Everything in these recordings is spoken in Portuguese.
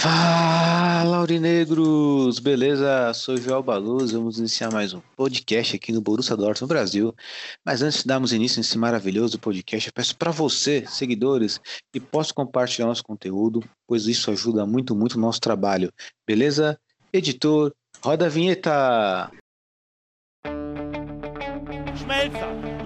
Fala, Aurinegros! Beleza? Sou Joel Baluz, vamos iniciar mais um podcast aqui no Borussia Dortmund Brasil. Mas antes de darmos início nesse maravilhoso podcast, eu peço para você, seguidores, que possa compartilhar nosso conteúdo, pois isso ajuda muito, muito o nosso trabalho. Beleza? Editor, roda a vinheta! Schmelzer,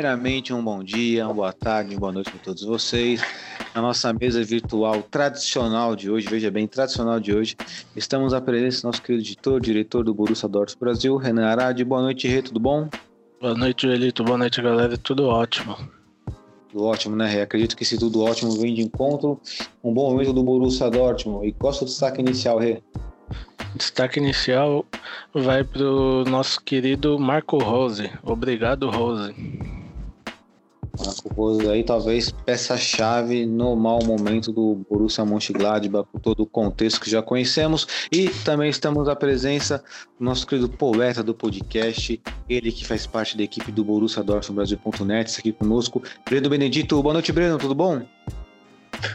Primeiramente, um bom dia, uma boa tarde, uma boa noite para todos vocês. Na nossa mesa virtual tradicional de hoje, veja bem, tradicional de hoje, estamos à presença do nosso querido editor, diretor do Borussia Dortmund Brasil, Renan Arade. Boa noite, Rê, tudo bom? Boa noite, Elito. Boa noite, galera. Tudo ótimo. Tudo ótimo, né, Rê? Acredito que esse tudo ótimo vem de encontro. Um bom momento do Borussia Dortmund. E qual é o destaque inicial, Rê? Destaque inicial vai para o nosso querido Marco Rose. Obrigado, Rose. Marco aí, talvez peça-chave no mau momento do Borussia Mönchengladbach, por todo o contexto que já conhecemos. E também estamos à presença do nosso querido poeta do podcast, ele que faz parte da equipe do Borussia Dortmund Brasil.net, aqui conosco, Breno Benedito. Boa noite, Breno, tudo bom?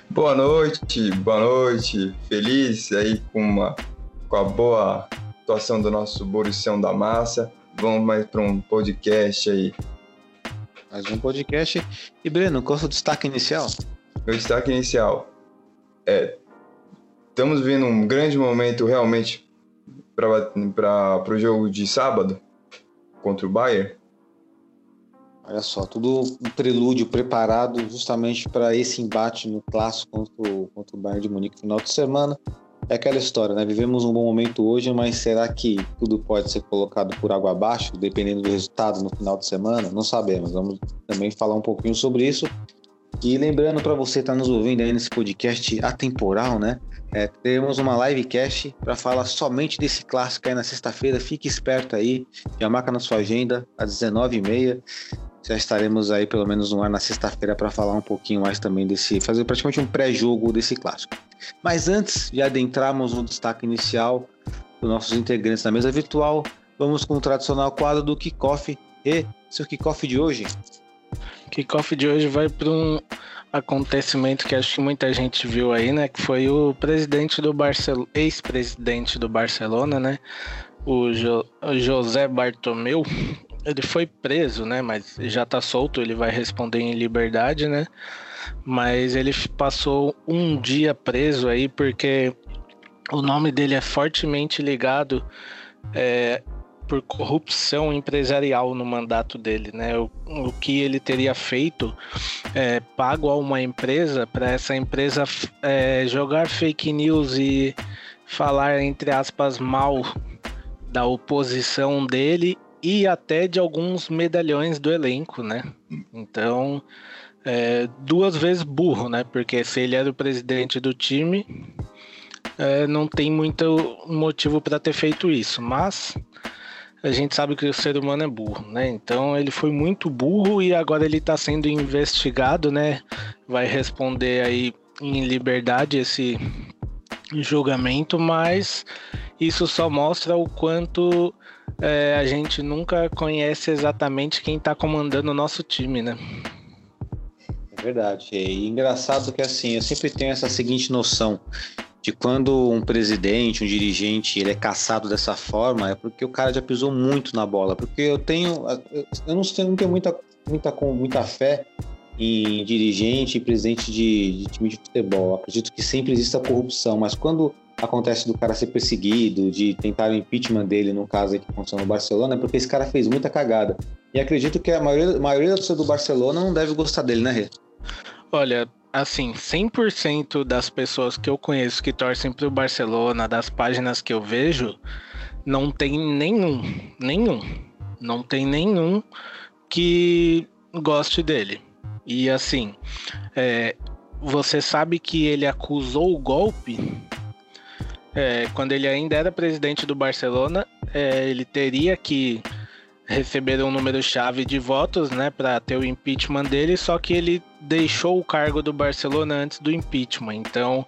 Boa noite, boa noite. Feliz aí com, uma, com a boa atuação do nosso Borussião da Massa. Vamos mais para um podcast aí. Mais um podcast. E Breno, qual é o seu destaque inicial? Meu destaque inicial é: estamos vivendo um grande momento realmente para o jogo de sábado contra o Bayern. Olha só, tudo um prelúdio preparado justamente para esse embate no clássico contra o, contra o Bayern de Munique no final de semana. É aquela história, né? Vivemos um bom momento hoje, mas será que tudo pode ser colocado por água abaixo, dependendo do resultado no final de semana? Não sabemos. Vamos também falar um pouquinho sobre isso. E lembrando para você estar tá nos ouvindo aí nesse podcast atemporal, né? É, teremos uma livecast para falar somente desse clássico aí na sexta-feira. Fique esperto aí, já marca na sua agenda às 19h30 já estaremos aí pelo menos no ar na sexta-feira para falar um pouquinho mais também desse, fazer praticamente um pré-jogo desse clássico. Mas antes de adentrarmos no destaque inicial dos nossos integrantes da mesa virtual, vamos com o tradicional quadro do kickoff e seu kickoff de hoje. Kickoff de hoje vai para um acontecimento que acho que muita gente viu aí, né? Que foi o presidente do Barcelona, ex-presidente do Barcelona, né? O jo José Bartomeu, ele foi preso, né? Mas já tá solto, ele vai responder em liberdade, né? Mas ele passou um dia preso aí porque o nome dele é fortemente ligado é, por corrupção empresarial no mandato dele, né? O, o que ele teria feito é pago a uma empresa para essa empresa é, jogar fake news e falar entre aspas mal da oposição dele e até de alguns medalhões do elenco, né? Então, é, duas vezes burro, né? Porque se ele era o presidente do time, é, não tem muito motivo para ter feito isso. Mas a gente sabe que o ser humano é burro, né? Então ele foi muito burro e agora ele está sendo investigado, né? Vai responder aí em liberdade esse julgamento, mas isso só mostra o quanto é, a gente nunca conhece exatamente quem está comandando o nosso time, né? É verdade. E engraçado que assim, eu sempre tenho essa seguinte noção de quando um presidente, um dirigente, ele é caçado dessa forma, é porque o cara já pisou muito na bola. Porque eu tenho, eu não tenho, não tenho muita, muita, muita fé em dirigente e presidente de, de time de futebol. Eu acredito que sempre exista corrupção, mas quando acontece do cara ser perseguido, de tentar o impeachment dele, no caso aí que aconteceu no Barcelona, é porque esse cara fez muita cagada. E acredito que a maioria, maioria da torcida do Barcelona não deve gostar dele, né, Rê? Olha, assim, 100% das pessoas que eu conheço que torcem pro Barcelona, das páginas que eu vejo, não tem nenhum, nenhum, não tem nenhum que goste dele. E assim, é, você sabe que ele acusou o golpe é, quando ele ainda era presidente do Barcelona, é, ele teria que receber um número-chave de votos, né, para ter o impeachment dele, só que ele deixou o cargo do Barcelona antes do impeachment. Então,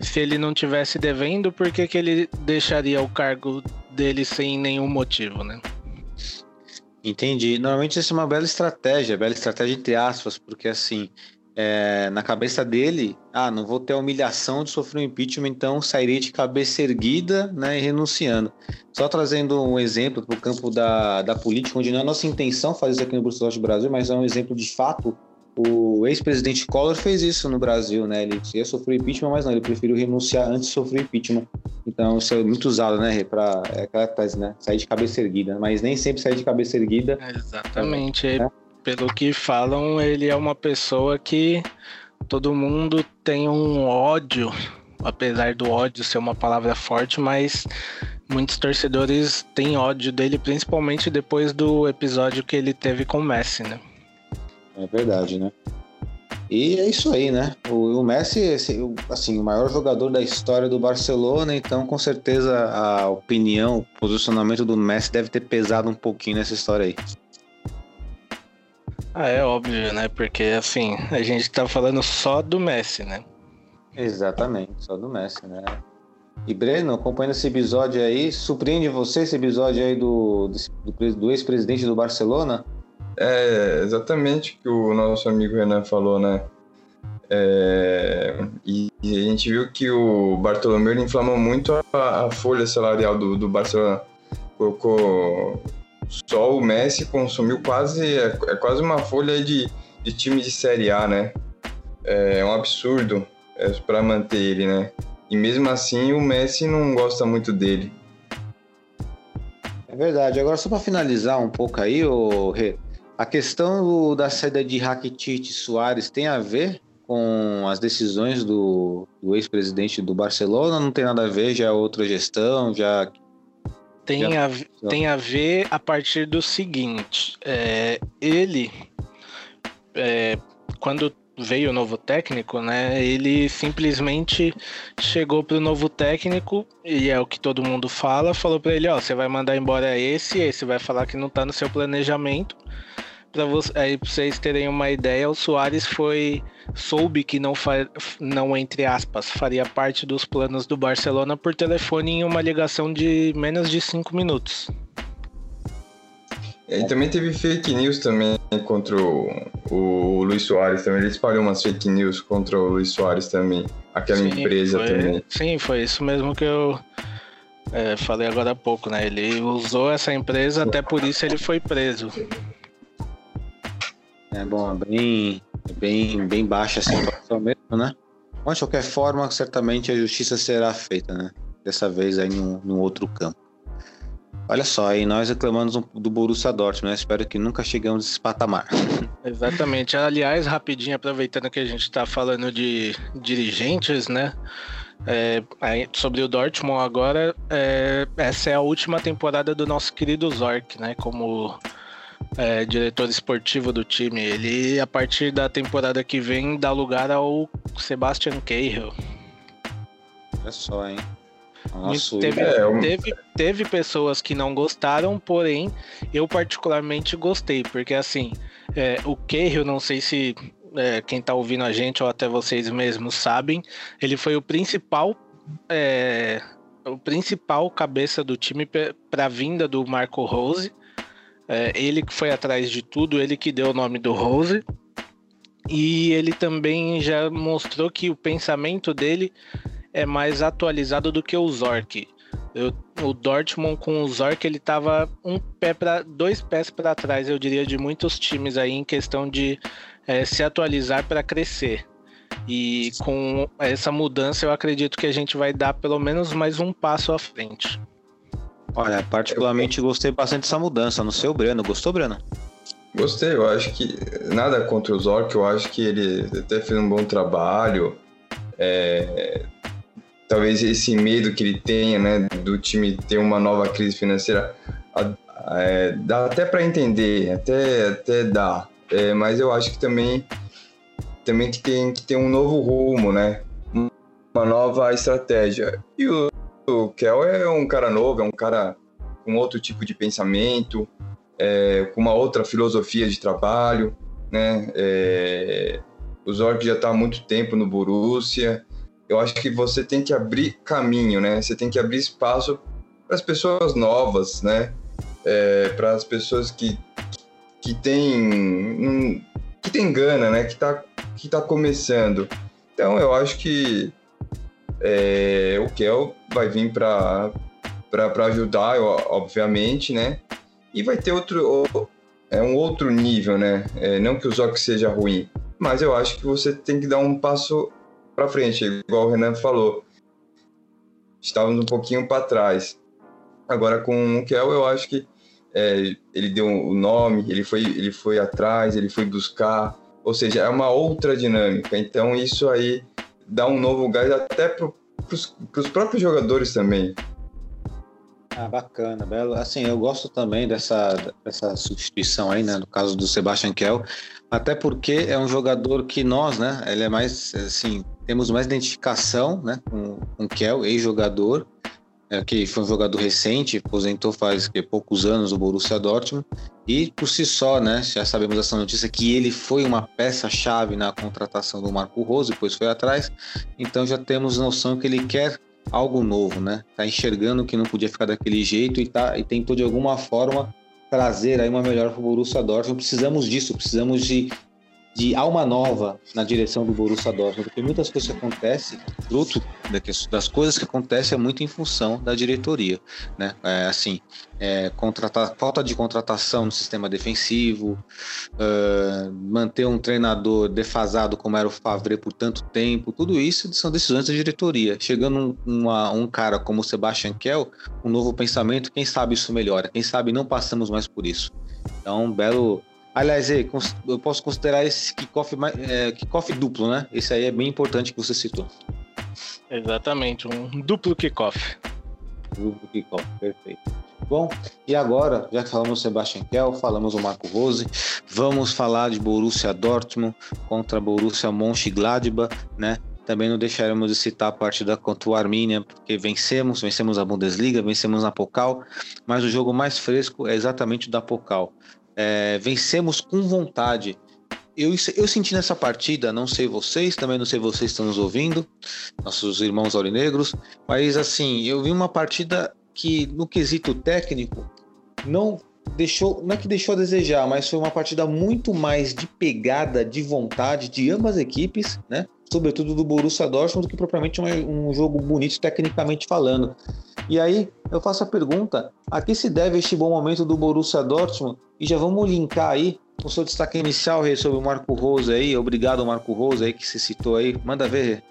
se ele não tivesse devendo, por que, que ele deixaria o cargo dele sem nenhum motivo, né? Entendi. Normalmente isso é uma bela estratégia, bela estratégia entre aspas, porque assim, é, na cabeça dele, ah, não vou ter a humilhação de sofrer um impeachment, então sairei de cabeça erguida né, e renunciando. Só trazendo um exemplo para o campo da, da política, onde não é a nossa intenção fazer isso aqui no Bruxelas do Brasil, mas é um exemplo de fato. O ex-presidente Collor fez isso no Brasil, né? Ele ia sofrer impeachment, mas não, ele preferiu renunciar antes de sofrer impeachment. Então, isso é muito usado, né, para é aquela tese, né? Sair de cabeça erguida. Mas nem sempre sair de cabeça erguida. Exatamente. É, pelo que falam, ele é uma pessoa que todo mundo tem um ódio, apesar do ódio ser uma palavra forte, mas muitos torcedores têm ódio dele, principalmente depois do episódio que ele teve com o Messi, né? É verdade, né? E é isso aí, né? O, o Messi, assim, o maior jogador da história do Barcelona, então com certeza a opinião, o posicionamento do Messi deve ter pesado um pouquinho nessa história aí. Ah, é óbvio, né? Porque assim, a gente tá falando só do Messi, né? Exatamente, só do Messi, né? E Breno, acompanhando esse episódio aí, surpreende você esse episódio aí do, do, do ex-presidente do Barcelona? É exatamente o que o nosso amigo Renan falou, né? É, e, e, a gente viu que o Bartolomeu inflamou muito a, a folha salarial do, do Barcelona. Colocou só o Messi consumiu quase é, é quase uma folha de, de time de Série A, né? É um absurdo é, para manter ele, né? E mesmo assim o Messi não gosta muito dele. É verdade. Agora só para finalizar um pouco aí, o a questão da saída de Rakitic Soares tem a ver com as decisões do, do ex-presidente do Barcelona? Não tem nada a ver, já é outra gestão, já tem a, tem a ver a partir do seguinte: é, ele, é, quando veio o novo técnico, né? Ele simplesmente chegou pro novo técnico e é o que todo mundo fala, falou para ele, ó, você vai mandar embora esse, esse vai falar que não tá no seu planejamento para vocês terem uma ideia, o Soares foi soube que não, fa, não entre aspas faria parte dos planos do Barcelona por telefone em uma ligação de menos de cinco minutos. E também teve fake news também contra o, o Luiz Soares também. Ele espalhou umas fake news contra o Luiz Soares também. Aquela sim, empresa foi, também. Sim, foi isso mesmo que eu é, falei agora há pouco, né? Ele usou essa empresa, até por isso ele foi preso. É bom, é bem, é bem, bem baixa a situação mesmo, né? Mas de qualquer forma, certamente a justiça será feita, né? Dessa vez aí num, num outro campo. Olha só, aí nós reclamamos do Borussia Dortmund, né? Espero que nunca chegamos nesse patamar. Exatamente. Aliás, rapidinho, aproveitando que a gente está falando de dirigentes, né? É, sobre o Dortmund agora, é, essa é a última temporada do nosso querido Zork, né? Como é, diretor esportivo do time. Ele, a partir da temporada que vem, dá lugar ao Sebastian Cahill. Olha só, hein? Nossa, teve, é, teve, teve pessoas que não gostaram, porém eu particularmente gostei, porque assim, é, o Cahill, não sei se é, quem tá ouvindo a gente ou até vocês mesmos sabem, ele foi o principal é, o principal cabeça do time para a vinda do Marco Rose. É, ele que foi atrás de tudo, ele que deu o nome do Rose. E ele também já mostrou que o pensamento dele é mais atualizado do que o Zork. Eu, o Dortmund com o Zork ele estava um pé para dois pés para trás, eu diria, de muitos times aí em questão de é, se atualizar para crescer. E com essa mudança, eu acredito que a gente vai dar pelo menos mais um passo à frente. Olha, particularmente gostei bastante dessa mudança. No seu Breno, gostou, Breno? Gostei, eu acho que nada contra o Zork, eu acho que ele até fez um bom trabalho. É, talvez esse medo que ele tenha, né, do time ter uma nova crise financeira, é, dá até para entender, até, até dá. É, mas eu acho que também, também que tem que ter um novo rumo, né? Uma nova estratégia. E o, o Kel é um cara novo, é um cara com outro tipo de pensamento, é, com uma outra filosofia de trabalho, né? É, o Zorg já está há muito tempo no Borussia. Eu acho que você tem que abrir caminho, né? Você tem que abrir espaço para as pessoas novas, né? É, para as pessoas que que tem que tem gana, né? Que está que tá começando. Então eu acho que é, o Kel vai vir para ajudar, obviamente, né? E vai ter outro é um outro nível, né? É, não que o Zoc seja ruim, mas eu acho que você tem que dar um passo para frente, igual o Renan falou. Estávamos um pouquinho para trás. Agora com o Kel, eu acho que é, ele deu o nome, ele foi, ele foi atrás, ele foi buscar, ou seja, é uma outra dinâmica. Então isso aí dá um novo gás até para os próprios jogadores também. Ah, bacana, belo. Assim, eu gosto também dessa, dessa substituição aí, né? No caso do Sebastian Kell, até porque é um jogador que nós, né? Ele é mais, assim, temos mais identificação, né? Com, com o Kell, ex-jogador, é, que foi um jogador recente, aposentou faz que, poucos anos o Borussia Dortmund, e por si só, né? Já sabemos essa notícia que ele foi uma peça-chave na contratação do Marco Rose, depois foi atrás, então já temos noção que ele quer algo novo, né? Tá enxergando que não podia ficar daquele jeito e, tá, e tentou de alguma forma trazer aí uma melhor para o Borussia Dortmund. Precisamos disso, precisamos de de alma nova na direção do Borussia Dortmund, porque muitas coisas que acontecem, fruto das coisas que acontecem é muito em função da diretoria, né? É, assim, é, contratar, falta de contratação no sistema defensivo, uh, manter um treinador defasado como era o Favre por tanto tempo, tudo isso são decisões da diretoria. Chegando um, uma, um cara como o Sebastian Kell, um novo pensamento, quem sabe isso melhora, quem sabe não passamos mais por isso. Então, belo Aliás, eu posso considerar esse kickoff, é, kickoff duplo, né? Esse aí é bem importante que você citou. Exatamente, um duplo kickoff. Duplo kickoff, perfeito. Bom, e agora, já que falamos do Sebastian Kell, falamos do Marco Rose, vamos falar de Borussia Dortmund contra Borussia Mönchengladbach, né? Também não deixaremos de citar a partida contra o Arminia, porque vencemos, vencemos a Bundesliga, vencemos na Pokal, mas o jogo mais fresco é exatamente o da Pokal. É, vencemos com vontade. Eu, eu senti nessa partida, não sei vocês, também não sei vocês estão nos ouvindo, nossos irmãos aurinegros, mas assim, eu vi uma partida que, no quesito técnico, não deixou, não é que deixou a desejar, mas foi uma partida muito mais de pegada, de vontade de ambas as equipes, né? Sobretudo do Borussia Dortmund, do que propriamente um, um jogo bonito tecnicamente falando. E aí eu faço a pergunta: a que se deve este bom momento do Borussia Dortmund? E já vamos linkar aí o seu destaque inicial Rê, sobre o Marco Rose aí. Obrigado, Marco Rose, aí que você citou aí. Manda ver, Rê.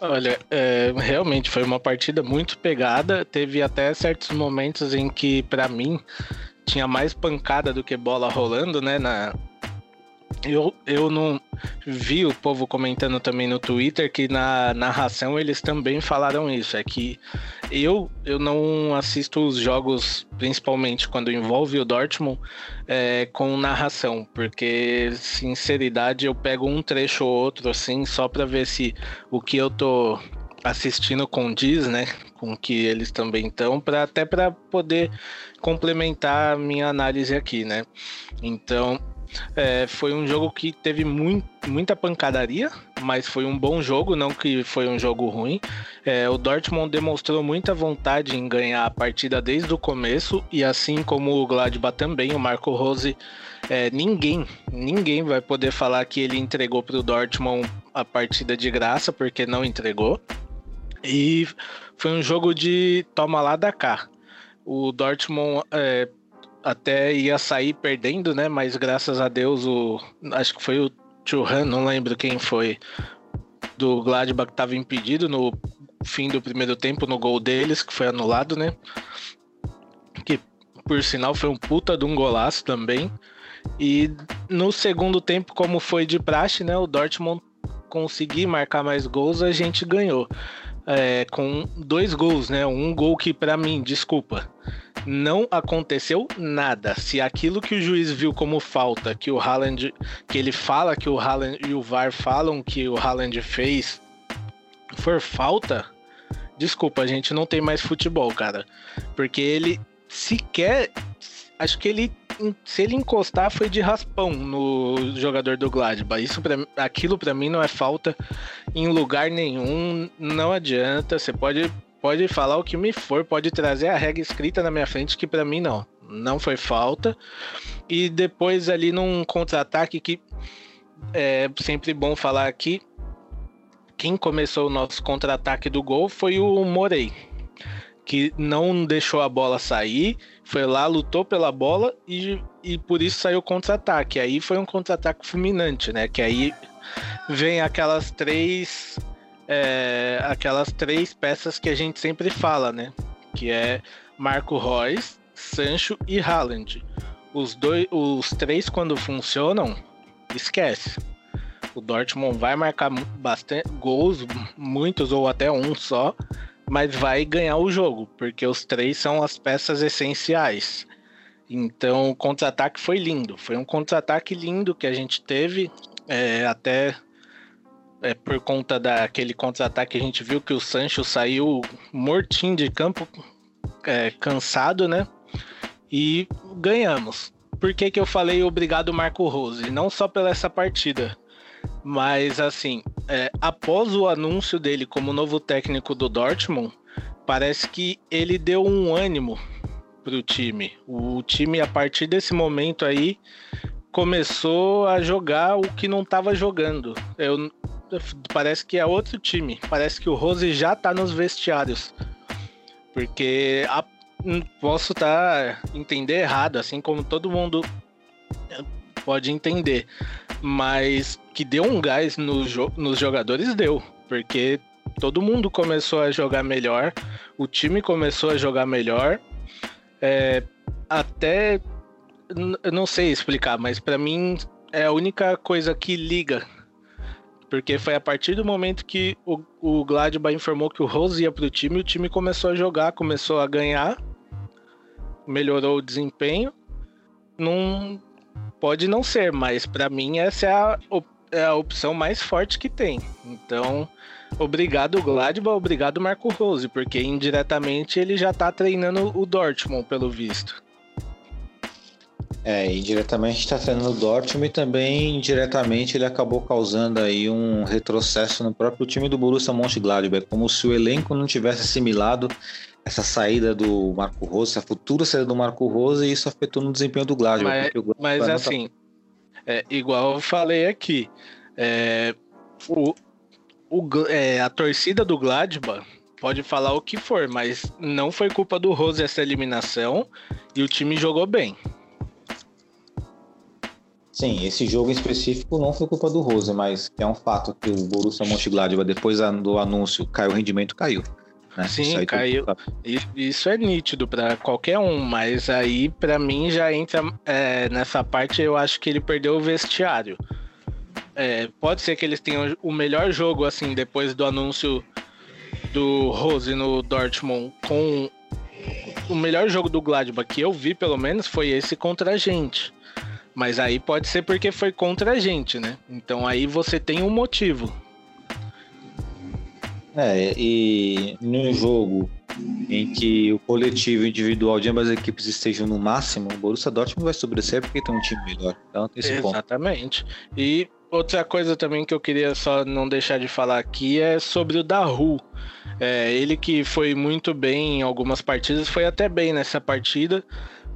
Olha, é, realmente foi uma partida muito pegada. Teve até certos momentos em que, para mim, tinha mais pancada do que bola rolando, né? Na, eu, eu não vi o povo comentando também no Twitter que na narração eles também falaram isso. É que eu, eu não assisto os jogos, principalmente quando envolve o Dortmund, é, com narração, porque sinceridade eu pego um trecho ou outro assim, só para ver se o que eu tô assistindo condiz, né, com que eles também estão, para até para poder complementar a minha análise aqui, né? Então, é, foi um jogo que teve muito, muita pancadaria, mas foi um bom jogo, não que foi um jogo ruim. É, o Dortmund demonstrou muita vontade em ganhar a partida desde o começo, e assim como o Gladbach também, o Marco Rose, é, ninguém, ninguém vai poder falar que ele entregou para o Dortmund a partida de graça, porque não entregou. E foi um jogo de toma lá da cá. O Dortmund é, até ia sair perdendo, né? Mas graças a Deus o acho que foi o Churran, não lembro quem foi. do Gladbach estava impedido no fim do primeiro tempo no gol deles, que foi anulado, né? Que por sinal foi um puta de um golaço também. E no segundo tempo, como foi de praxe, né? O Dortmund conseguir marcar mais gols, a gente ganhou. É, com dois gols, né? Um gol que, para mim, desculpa, não aconteceu nada. Se aquilo que o juiz viu como falta, que o Haaland, que ele fala que o Haaland e o VAR falam que o Haaland fez, for falta, desculpa, a gente não tem mais futebol, cara. Porque ele sequer. Acho que ele. Se ele encostar, foi de raspão no jogador do Gladbach. Isso pra, aquilo para mim não é falta em lugar nenhum. Não adianta. Você pode, pode falar o que me for, pode trazer a regra escrita na minha frente, que para mim não. Não foi falta. E depois ali num contra-ataque que é sempre bom falar aqui. Quem começou o nosso contra-ataque do gol foi o Morei que não deixou a bola sair, foi lá, lutou pela bola e, e por isso saiu contra-ataque. Aí foi um contra-ataque fulminante, né? Que aí vem aquelas três. É, aquelas três peças que a gente sempre fala, né? Que é Marco Reus, Sancho e Haaland. Os, dois, os três, quando funcionam, esquece. O Dortmund vai marcar bastante gols, muitos ou até um só, mas vai ganhar o jogo, porque os três são as peças essenciais. Então, o contra-ataque foi lindo. Foi um contra-ataque lindo que a gente teve, é, até é, por conta daquele contra-ataque a gente viu que o Sancho saiu mortinho de campo, é, cansado, né? E ganhamos. Por que, que eu falei obrigado, Marco Rose? Não só pela essa partida, mas assim, é, após o anúncio dele como novo técnico do Dortmund, parece que ele deu um ânimo para o time. O time, a partir desse momento aí, começou a jogar o que não estava jogando. Eu, parece que é outro time. Parece que o Rose já está nos vestiários. Porque a, posso estar tá, entender errado, assim como todo mundo pode entender. Mas que deu um gás no jo nos jogadores, deu. Porque todo mundo começou a jogar melhor, o time começou a jogar melhor. É, até. Eu não sei explicar, mas para mim é a única coisa que liga. Porque foi a partir do momento que o, o Gladbach informou que o Rose ia pro time, o time começou a jogar, começou a ganhar, melhorou o desempenho. Não, Pode não ser, mas para mim essa é a, é a opção mais forte que tem. Então, obrigado Gladbach, obrigado Marco Rose, porque indiretamente ele já tá treinando o Dortmund, pelo visto. É, indiretamente está treinando o Dortmund e também indiretamente ele acabou causando aí um retrocesso no próprio time do Borussia Mönchengladbach, como se o elenco não tivesse assimilado essa saída do Marco Rose, essa futura saída do Marco Rose, e isso afetou no desempenho do Gladbach. Mas, mas assim, tá... é, igual eu falei aqui, é, o, o, é, a torcida do Gladbach pode falar o que for, mas não foi culpa do Rose essa eliminação e o time jogou bem. Sim, esse jogo em específico não foi culpa do Rose, mas é um fato que o Borussia Mönchengladbach depois do anúncio caiu o rendimento, caiu. Né? Sim, isso caiu. Isso é nítido para qualquer um, mas aí para mim já entra é, nessa parte. Eu acho que ele perdeu o vestiário. É, pode ser que eles tenham o melhor jogo assim depois do anúncio do Rose no Dortmund com o melhor jogo do Gladbach que eu vi pelo menos foi esse contra a gente. Mas aí pode ser porque foi contra a gente, né? Então aí você tem um motivo. É, e num jogo em que o coletivo individual de ambas as equipes estejam no máximo, o Borussia Dortmund vai sobresser porque tem um time melhor. Então tem esse Exatamente. Ponto. E outra coisa também que eu queria só não deixar de falar aqui é sobre o Daru. É, ele que foi muito bem em algumas partidas, foi até bem nessa partida.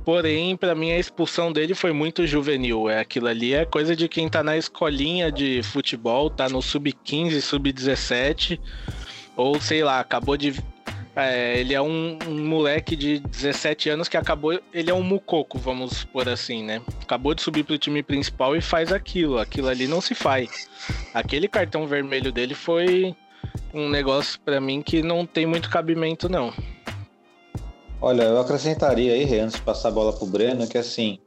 Porém, para mim a expulsão dele foi muito juvenil. É aquilo ali é coisa de quem tá na escolinha de futebol, tá no sub-15, sub-17 ou sei lá, acabou de É, ele é um, um, moleque de 17 anos que acabou. Ele é um mucoco, vamos por assim, né? Acabou de subir pro time principal e faz aquilo. Aquilo ali não se faz. Aquele cartão vermelho dele foi um negócio para mim que não tem muito cabimento, não. Olha, eu acrescentaria aí, antes de passar a bola pro Breno, que assim,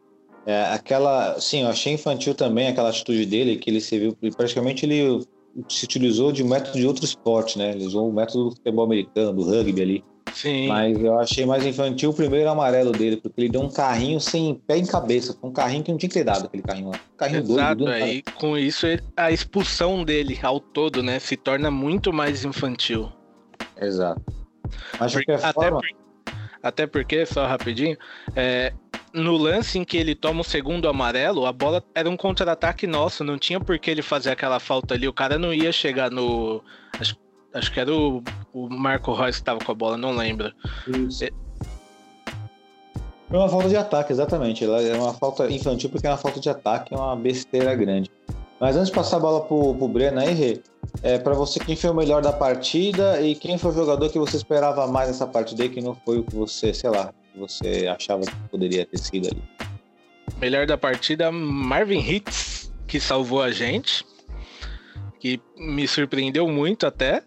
é, aquela. Sim, eu achei infantil também aquela atitude dele, que ele se viu. Praticamente ele se utilizou de um método de outro esporte, né? Ele usou o método do futebol americano, do rugby ali. Sim. Mas eu achei mais infantil o primeiro amarelo dele, porque ele deu um carrinho sem pé em cabeça. Um carrinho que não tinha que ter dado aquele carrinho lá. Um carrinho Exato, doido. É, e com isso a expulsão dele ao todo, né, se torna muito mais infantil. Exato. Mas de qualquer até forma. Por, até porque, só rapidinho, é, no lance em que ele toma o segundo amarelo, a bola era um contra-ataque nosso, não tinha por que ele fazer aquela falta ali. O cara não ia chegar no. Acho, acho que era o, o Marco Reus que estava com a bola, não lembro. Isso. É... Foi uma falta de ataque, exatamente. Ela é uma falta infantil porque é uma falta de ataque, é uma besteira grande. Mas antes de passar a bola pro, pro Breno aí, Rê, é, para você, quem foi o melhor da partida e quem foi o jogador que você esperava mais nessa partida e que não foi o que você, sei lá, você achava que poderia ter sido ali? Melhor da partida, Marvin Hitz, que salvou a gente, que me surpreendeu muito até.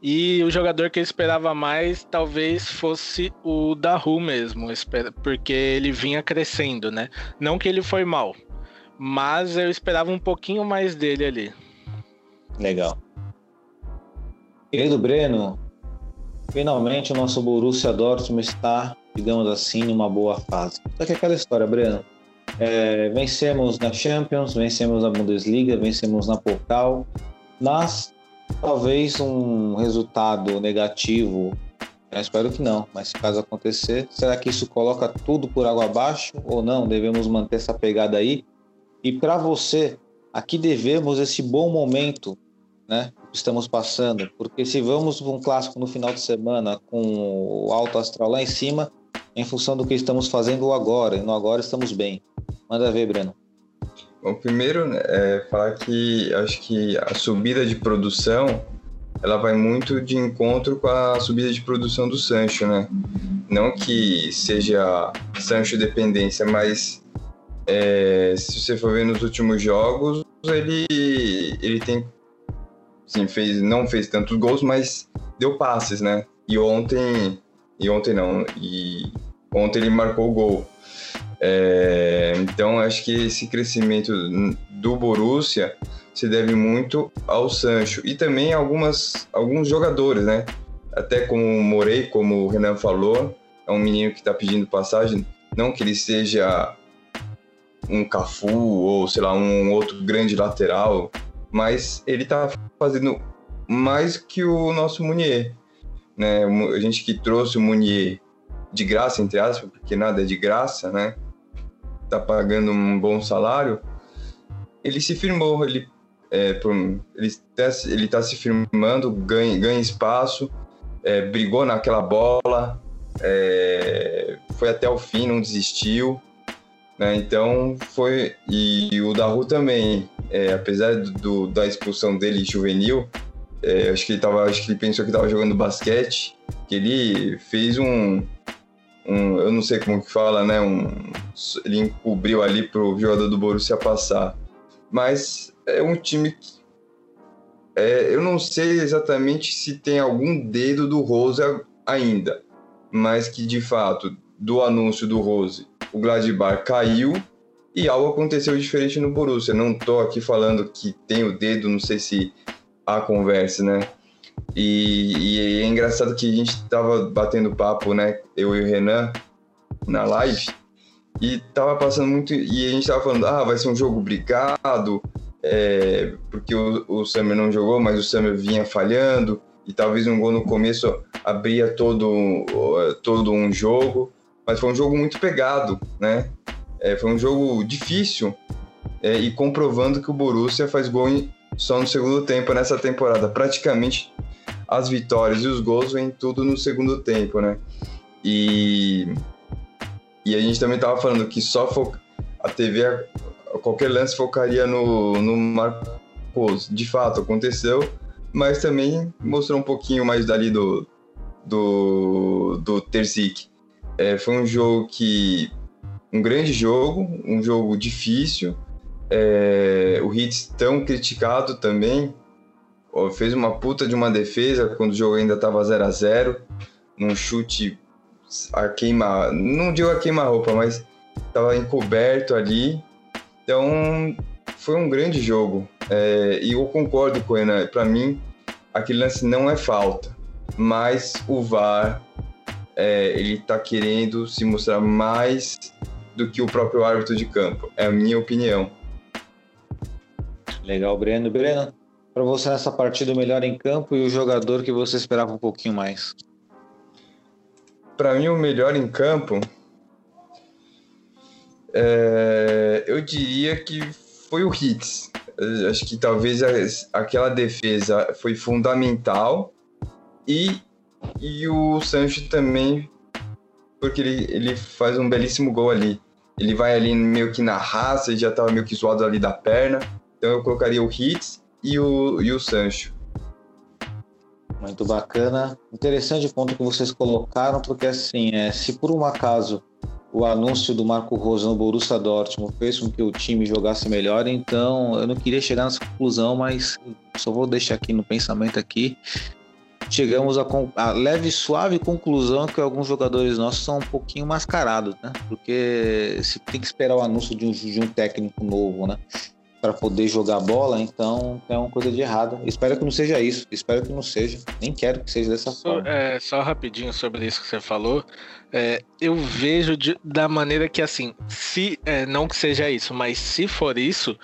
E o jogador que eu esperava mais talvez fosse o Daru mesmo, porque ele vinha crescendo, né? Não que ele foi mal, mas eu esperava um pouquinho mais dele ali. Legal. Querido Breno, finalmente o nosso Borussia Dortmund está digamos assim, numa boa fase. Só que aquela história, Breno, é, vencemos na Champions, vencemos na Bundesliga, vencemos na Pokal, mas talvez um resultado negativo, eu espero que não, mas se caso acontecer, será que isso coloca tudo por água abaixo ou não? Devemos manter essa pegada aí? E para você, aqui devemos esse bom momento né, que estamos passando, porque se vamos um clássico no final de semana com o alto astral lá em cima, em função do que estamos fazendo agora, e no agora estamos bem. Manda ver, Breno. Bom, primeiro, é, falar que acho que a subida de produção ela vai muito de encontro com a subida de produção do Sancho, né? Não que seja Sancho dependência, mas é, se você for ver nos últimos jogos, ele, ele tem. Sim, fez, não fez tantos gols, mas deu passes, né? E ontem. E ontem não. E Ontem ele marcou o gol. É, então acho que esse crescimento do Borussia se deve muito ao Sancho e também algumas alguns jogadores, né? Até como o Morei, como o Renan falou, é um menino que está pedindo passagem, não que ele seja um Cafu ou sei lá um outro grande lateral, mas ele está fazendo mais que o nosso Munier, né? A gente que trouxe o Munier de graça, entre aspas, porque nada é de graça, né? Tá pagando um bom salário. Ele se firmou, ele, é, por, ele, tá, ele tá se firmando, ganha, ganha espaço, é, brigou naquela bola, é, foi até o fim, não desistiu. Né? Então foi. E o Daru também, é, apesar do, da expulsão dele juvenil, é, acho que ele tava, acho que ele pensou que estava jogando basquete, que ele fez um, um, eu não sei como que fala, né? Um, ele encobriu ali pro jogador do Borussia passar. Mas é um time que é, eu não sei exatamente se tem algum dedo do Rose ainda, mas que de fato, do anúncio do Rose, o Gladbach caiu e algo aconteceu diferente no Borussia. Não tô aqui falando que tem o dedo, não sei se há conversa, né? E, e, é engraçado que a gente tava batendo papo, né? Eu e o Renan, na live, e tava passando muito. E a gente tava falando, ah, vai ser um jogo brigado, é, porque o, o Summer não jogou, mas o Summer vinha falhando, e talvez um gol no começo abria todo, todo um jogo. Mas foi um jogo muito pegado, né? É, foi um jogo difícil, é, e comprovando que o Borussia faz gol em, só no segundo tempo nessa temporada. Praticamente as vitórias e os gols vêm tudo no segundo tempo, né? E, e a gente também tava falando que só fo... a TV, qualquer lance focaria no, no Marcos. De fato, aconteceu, mas também mostrou um pouquinho mais dali do, do, do Terzic. É, foi um jogo que. Um grande jogo, um jogo difícil. É, o Hits tão criticado também. Fez uma puta de uma defesa quando o jogo ainda estava 0 a 0 num chute a queima. Não digo a queima-roupa, mas estava encoberto ali. Então foi um grande jogo. É, e eu concordo com o Renan. Para mim, aquele lance não é falta, mas o VAR é, ele está querendo se mostrar mais do que o próprio árbitro de campo. É a minha opinião. Legal, Breno. Breno, para você nessa partida, o melhor em campo e o jogador que você esperava um pouquinho mais? Para mim, o melhor em campo, é, eu diria que foi o Hits. Acho que talvez aquela defesa foi fundamental e, e o Sancho também, porque ele, ele faz um belíssimo gol ali. Ele vai ali meio que na raça, ele já estava meio que zoado ali da perna. Então eu colocaria o Hits e o, e o Sancho. Muito bacana. Interessante o ponto que vocês colocaram, porque assim, é, se por um acaso o anúncio do Marco Rosa no Borussia Dortmund fez com que o time jogasse melhor, então eu não queria chegar nessa conclusão, mas só vou deixar aqui no pensamento aqui. Chegamos a, con- a leve e suave conclusão que alguns jogadores nossos são um pouquinho mascarados, né? Porque se tem que esperar o anúncio de um, de um técnico novo, né? Para poder jogar bola, então tem uma coisa de errado. Espero que não seja isso. Espero que não seja. Nem quero que seja dessa Só, forma. é, só rapidinho sobre isso que você falou. É, eu vejo de- da maneira que, assim, se é, não que seja isso, mas se for isso,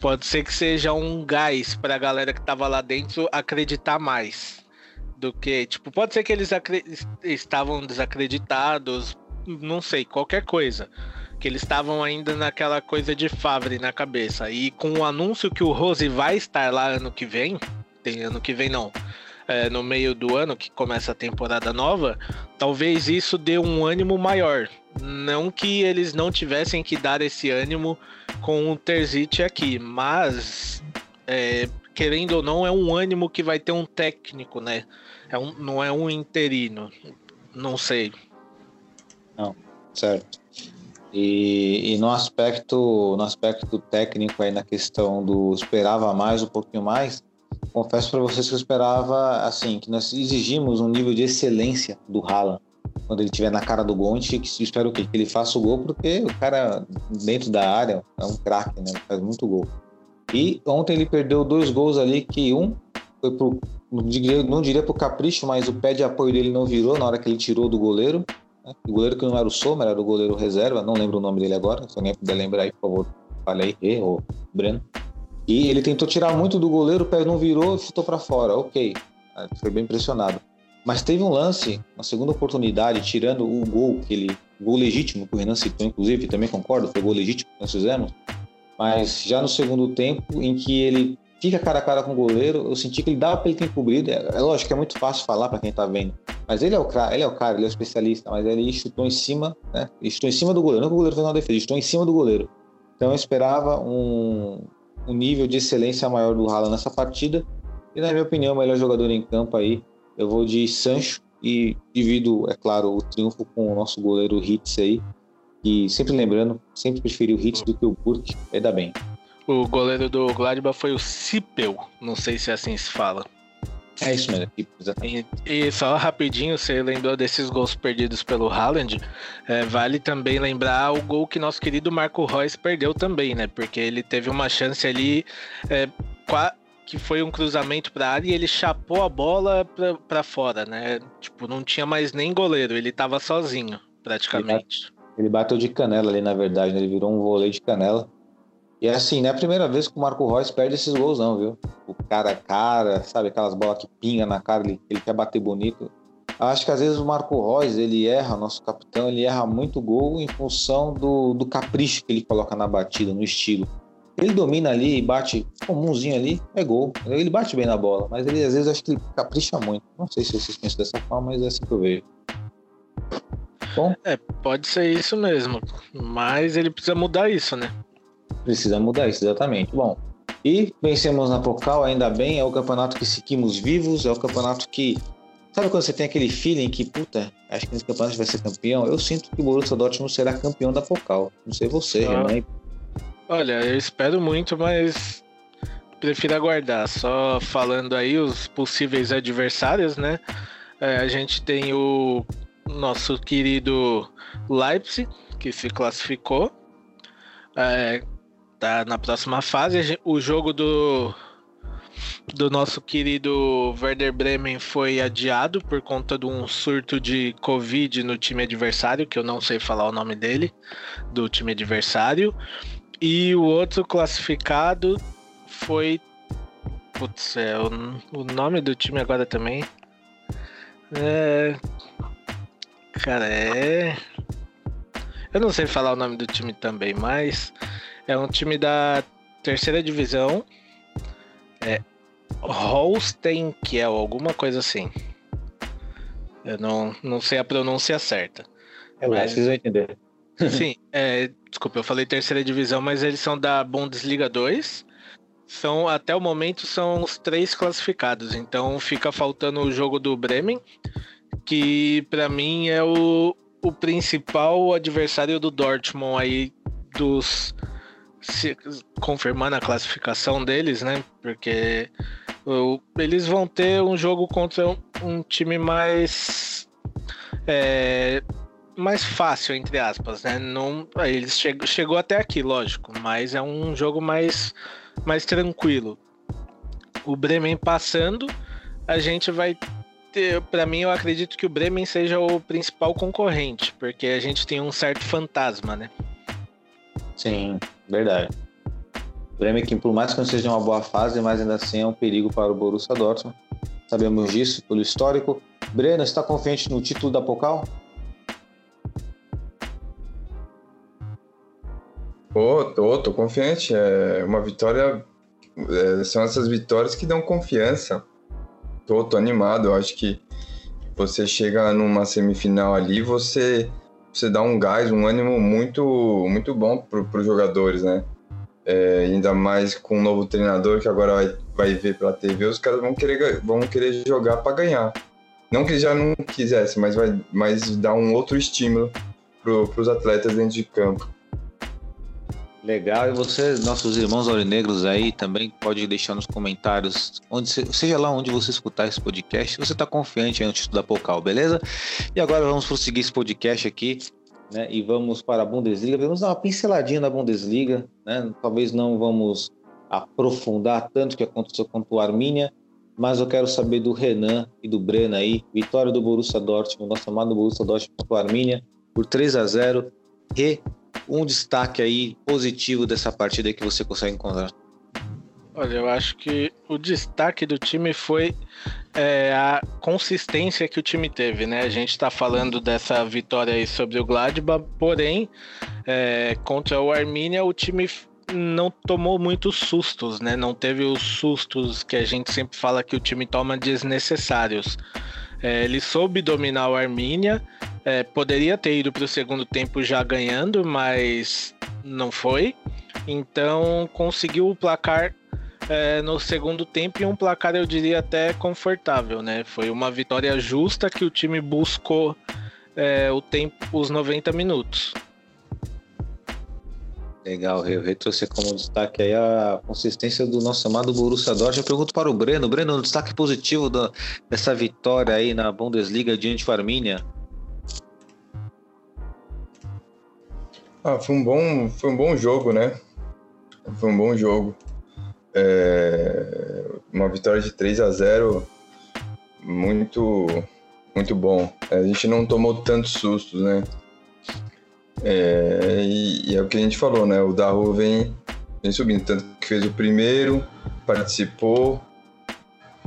pode ser que seja um gás pra galera que tava lá dentro acreditar mais do que, tipo, pode ser que eles estavam desacreditados, não sei, qualquer coisa. Que eles estavam ainda naquela coisa de Favre na cabeça. E com o anúncio que o Rose vai estar lá ano que vem, tem ano que vem não, é, no meio do ano, que começa a temporada nova, talvez isso dê um ânimo maior. Não que eles não tivessem que dar esse ânimo com o Terzic aqui, mas é, querendo ou não, é um ânimo que vai ter um técnico, né? É um, não é um interino. Não sei. Certo. E, e no aspecto no aspecto técnico aí na questão do esperava mais um pouquinho mais, confesso para vocês que eu esperava assim que nós exigimos um nível de excelência do Haaland quando ele estiver na cara do gente que- espera o quê? Que ele faça o gol porque o cara dentro da área é um craque, né? Faz muito gol. E ontem ele perdeu dois gols ali que um foi pro não diria, não diria pro capricho, mas o pé de apoio dele não virou na hora que ele tirou do goleiro. O goleiro que não era o Sommer, era o goleiro reserva, não lembro o nome dele agora, se alguém puder lembrar aí, por favor, fale aí, Rê ou Breno. E ele tentou tirar muito do goleiro, o pé não virou e chutou para fora, ok. Ah, Foi bem impressionado. Mas teve um lance, na segunda oportunidade, tirando o gol, que ele, o gol legítimo que o Renan citou, inclusive, também concordo, foi o gol legítimo que nós fizemos. Mas já no segundo tempo, em que ele fica cara a cara com o goleiro, eu senti que ele dava para ele ter encobrido. É, é lógico que é muito fácil falar para quem tá vendo. Mas ele é o cara, ele é o cara, ele é o especialista, mas ele chutou em cima, né? Em cima do goleiro, não que o goleiro fez uma defesa, ele em cima do goleiro. Então eu esperava um, um nível de excelência maior do Haaland nessa partida. E na minha opinião, o melhor jogador em campo aí, eu vou de Sancho e divido, é claro, o triunfo com o nosso goleiro Hitz aí. E sempre lembrando, sempre preferi o Hitz do que o Burke, ainda bem. O goleiro do Gladbach foi o Sipel, não sei se assim se fala. É isso mesmo, exatamente. E, e só rapidinho, você lembrou desses gols perdidos pelo Haaland, é, vale também lembrar o gol que nosso querido Marco Reus perdeu também, né? Porque ele teve uma chance ali é, que foi um cruzamento para área e ele chapou a bola pra fora, né? Tipo, não tinha mais nem goleiro, ele tava sozinho, praticamente. Ele bateu de canela ali, na verdade, né? ele virou um vôlei de canela. E assim, não é a primeira vez que o Marco Reus perde esses gols, não, viu? O cara a cara, sabe, aquelas bolas que pinga na cara, ele, ele quer bater bonito. Acho que às vezes o Marco Reus, ele erra, nosso capitão, ele erra muito gol em função do, do capricho que ele coloca na batida, no estilo. Ele domina ali e bate comumzinho ali, é gol. Ele bate bem na bola, mas ele às vezes acho que ele capricha muito. Não sei se vocês pensam dessa forma, mas é assim que eu vejo. Bom, É, pode ser isso mesmo, mas ele precisa mudar isso, né? Precisa mudar isso, exatamente. Bom, e vencemos na Pocal, ainda bem, é o campeonato que seguimos vivos, é o campeonato que Sabe quando você tem aquele feeling que, puta, acho que nesse campeonato vai ser campeão? Eu sinto que o Borussia Dortmund será campeão da Pokal. Não sei você, Ah. Renan. Olha, eu espero muito, mas prefiro aguardar. Só falando aí os possíveis adversários, né? É, a gente tem o nosso querido Leipzig, que se classificou. É, tá na próxima fase. O jogo do, do nosso querido Werder Bremen foi adiado por conta de um surto de Covid no time adversário, que eu não sei falar o nome dele, do time adversário. E o outro classificado foi. Putz, é, o, o nome do time agora também. É. Cara, é. Eu não sei falar o nome do time também, mas é um time da terceira divisão. É Holstein Kiel, alguma coisa assim. Eu não, não sei a pronúncia certa. É, Mas- vocês vão entender. Sim, é, desculpa, eu falei terceira divisão, mas eles são da Bundesliga 2. São, até o momento, são os três classificados. Então fica faltando o jogo do Bremen, que pra mim é o, o principal adversário do Dortmund aí dos. Se- confirmando a classificação deles, né? Porque o- eles vão ter um jogo contra um, um time mais. é, mais fácil, entre aspas, né? Não, eles chegou, chegou até aqui, lógico, mas é um jogo mais, mais tranquilo. O Bremen passando, a gente vai ter, para mim, eu acredito que o Bremen seja o principal concorrente, porque a gente tem um certo fantasma, né? Sim, verdade. O Bremen que por mais que não seja uma boa fase, mas ainda assim é um perigo para o Borussia Dortmund. Sabemos disso pelo histórico. Breno, está confiante no título da Pokal? Tô, tô, tô confiante. É uma vitória. é, são essas vitórias que dão confiança. Tô, tô animado. Eu acho que você chega numa semifinal ali, você, você dá um gás, um ânimo muito, muito bom pro, pros jogadores, né? É, ainda mais com um novo treinador que agora vai, vai ver pela TV, os caras vão querer, vão querer jogar para ganhar. Não que já não quisesse, mas vai mas dá um outro estímulo pro, pros atletas dentro de campo. Legal. E você, nossos irmãos aurinegros aí, também pode deixar nos comentários, onde se- seja lá onde você escutar esse podcast, você está confiante título da Pokal, beleza? E agora vamos prosseguir esse podcast aqui, né? E vamos para a Bundesliga. Vamos dar uma pinceladinha na Bundesliga, né? Talvez não vamos aprofundar tanto o que aconteceu contra o Arminia, mas eu quero saber do Renan e do Breno aí. Vitória do Borussia Dortmund, nosso amado Borussia Dortmund contra o Arminia, por 3 a 0 E um destaque aí positivo dessa partida que você consegue encontrar. Olha, eu acho que o destaque do time foi é, a consistência que o time teve, né? A gente tá falando dessa vitória aí sobre o Gladbach, porém, é, contra o Arminia, o time não tomou muitos sustos, né? Não teve os sustos que a gente sempre fala que o time toma desnecessários. É, ele soube dominar o Arminia, é, poderia ter ido para o segundo tempo já ganhando, mas não foi. Então conseguiu o placar é, no segundo tempo e um placar eu diria até confortável, né? Foi uma vitória justa que o time buscou é, o tempo, os 90 minutos. Legal, eu eu trouxe como destaque aí a consistência do nosso amado Borussia Dortmund. Eu pergunto para o Breno, Breno, um destaque positivo dessa vitória aí na Bundesliga diante do Arminia. Ah, foi um bom, foi um bom jogo, né? Foi um bom jogo. É, uma vitória de 3 a 0 muito muito bom. A gente não tomou tantos sustos, né? É, e, e é o que a gente falou, né? O Daru vem, vem subindo, tanto que fez o primeiro, participou,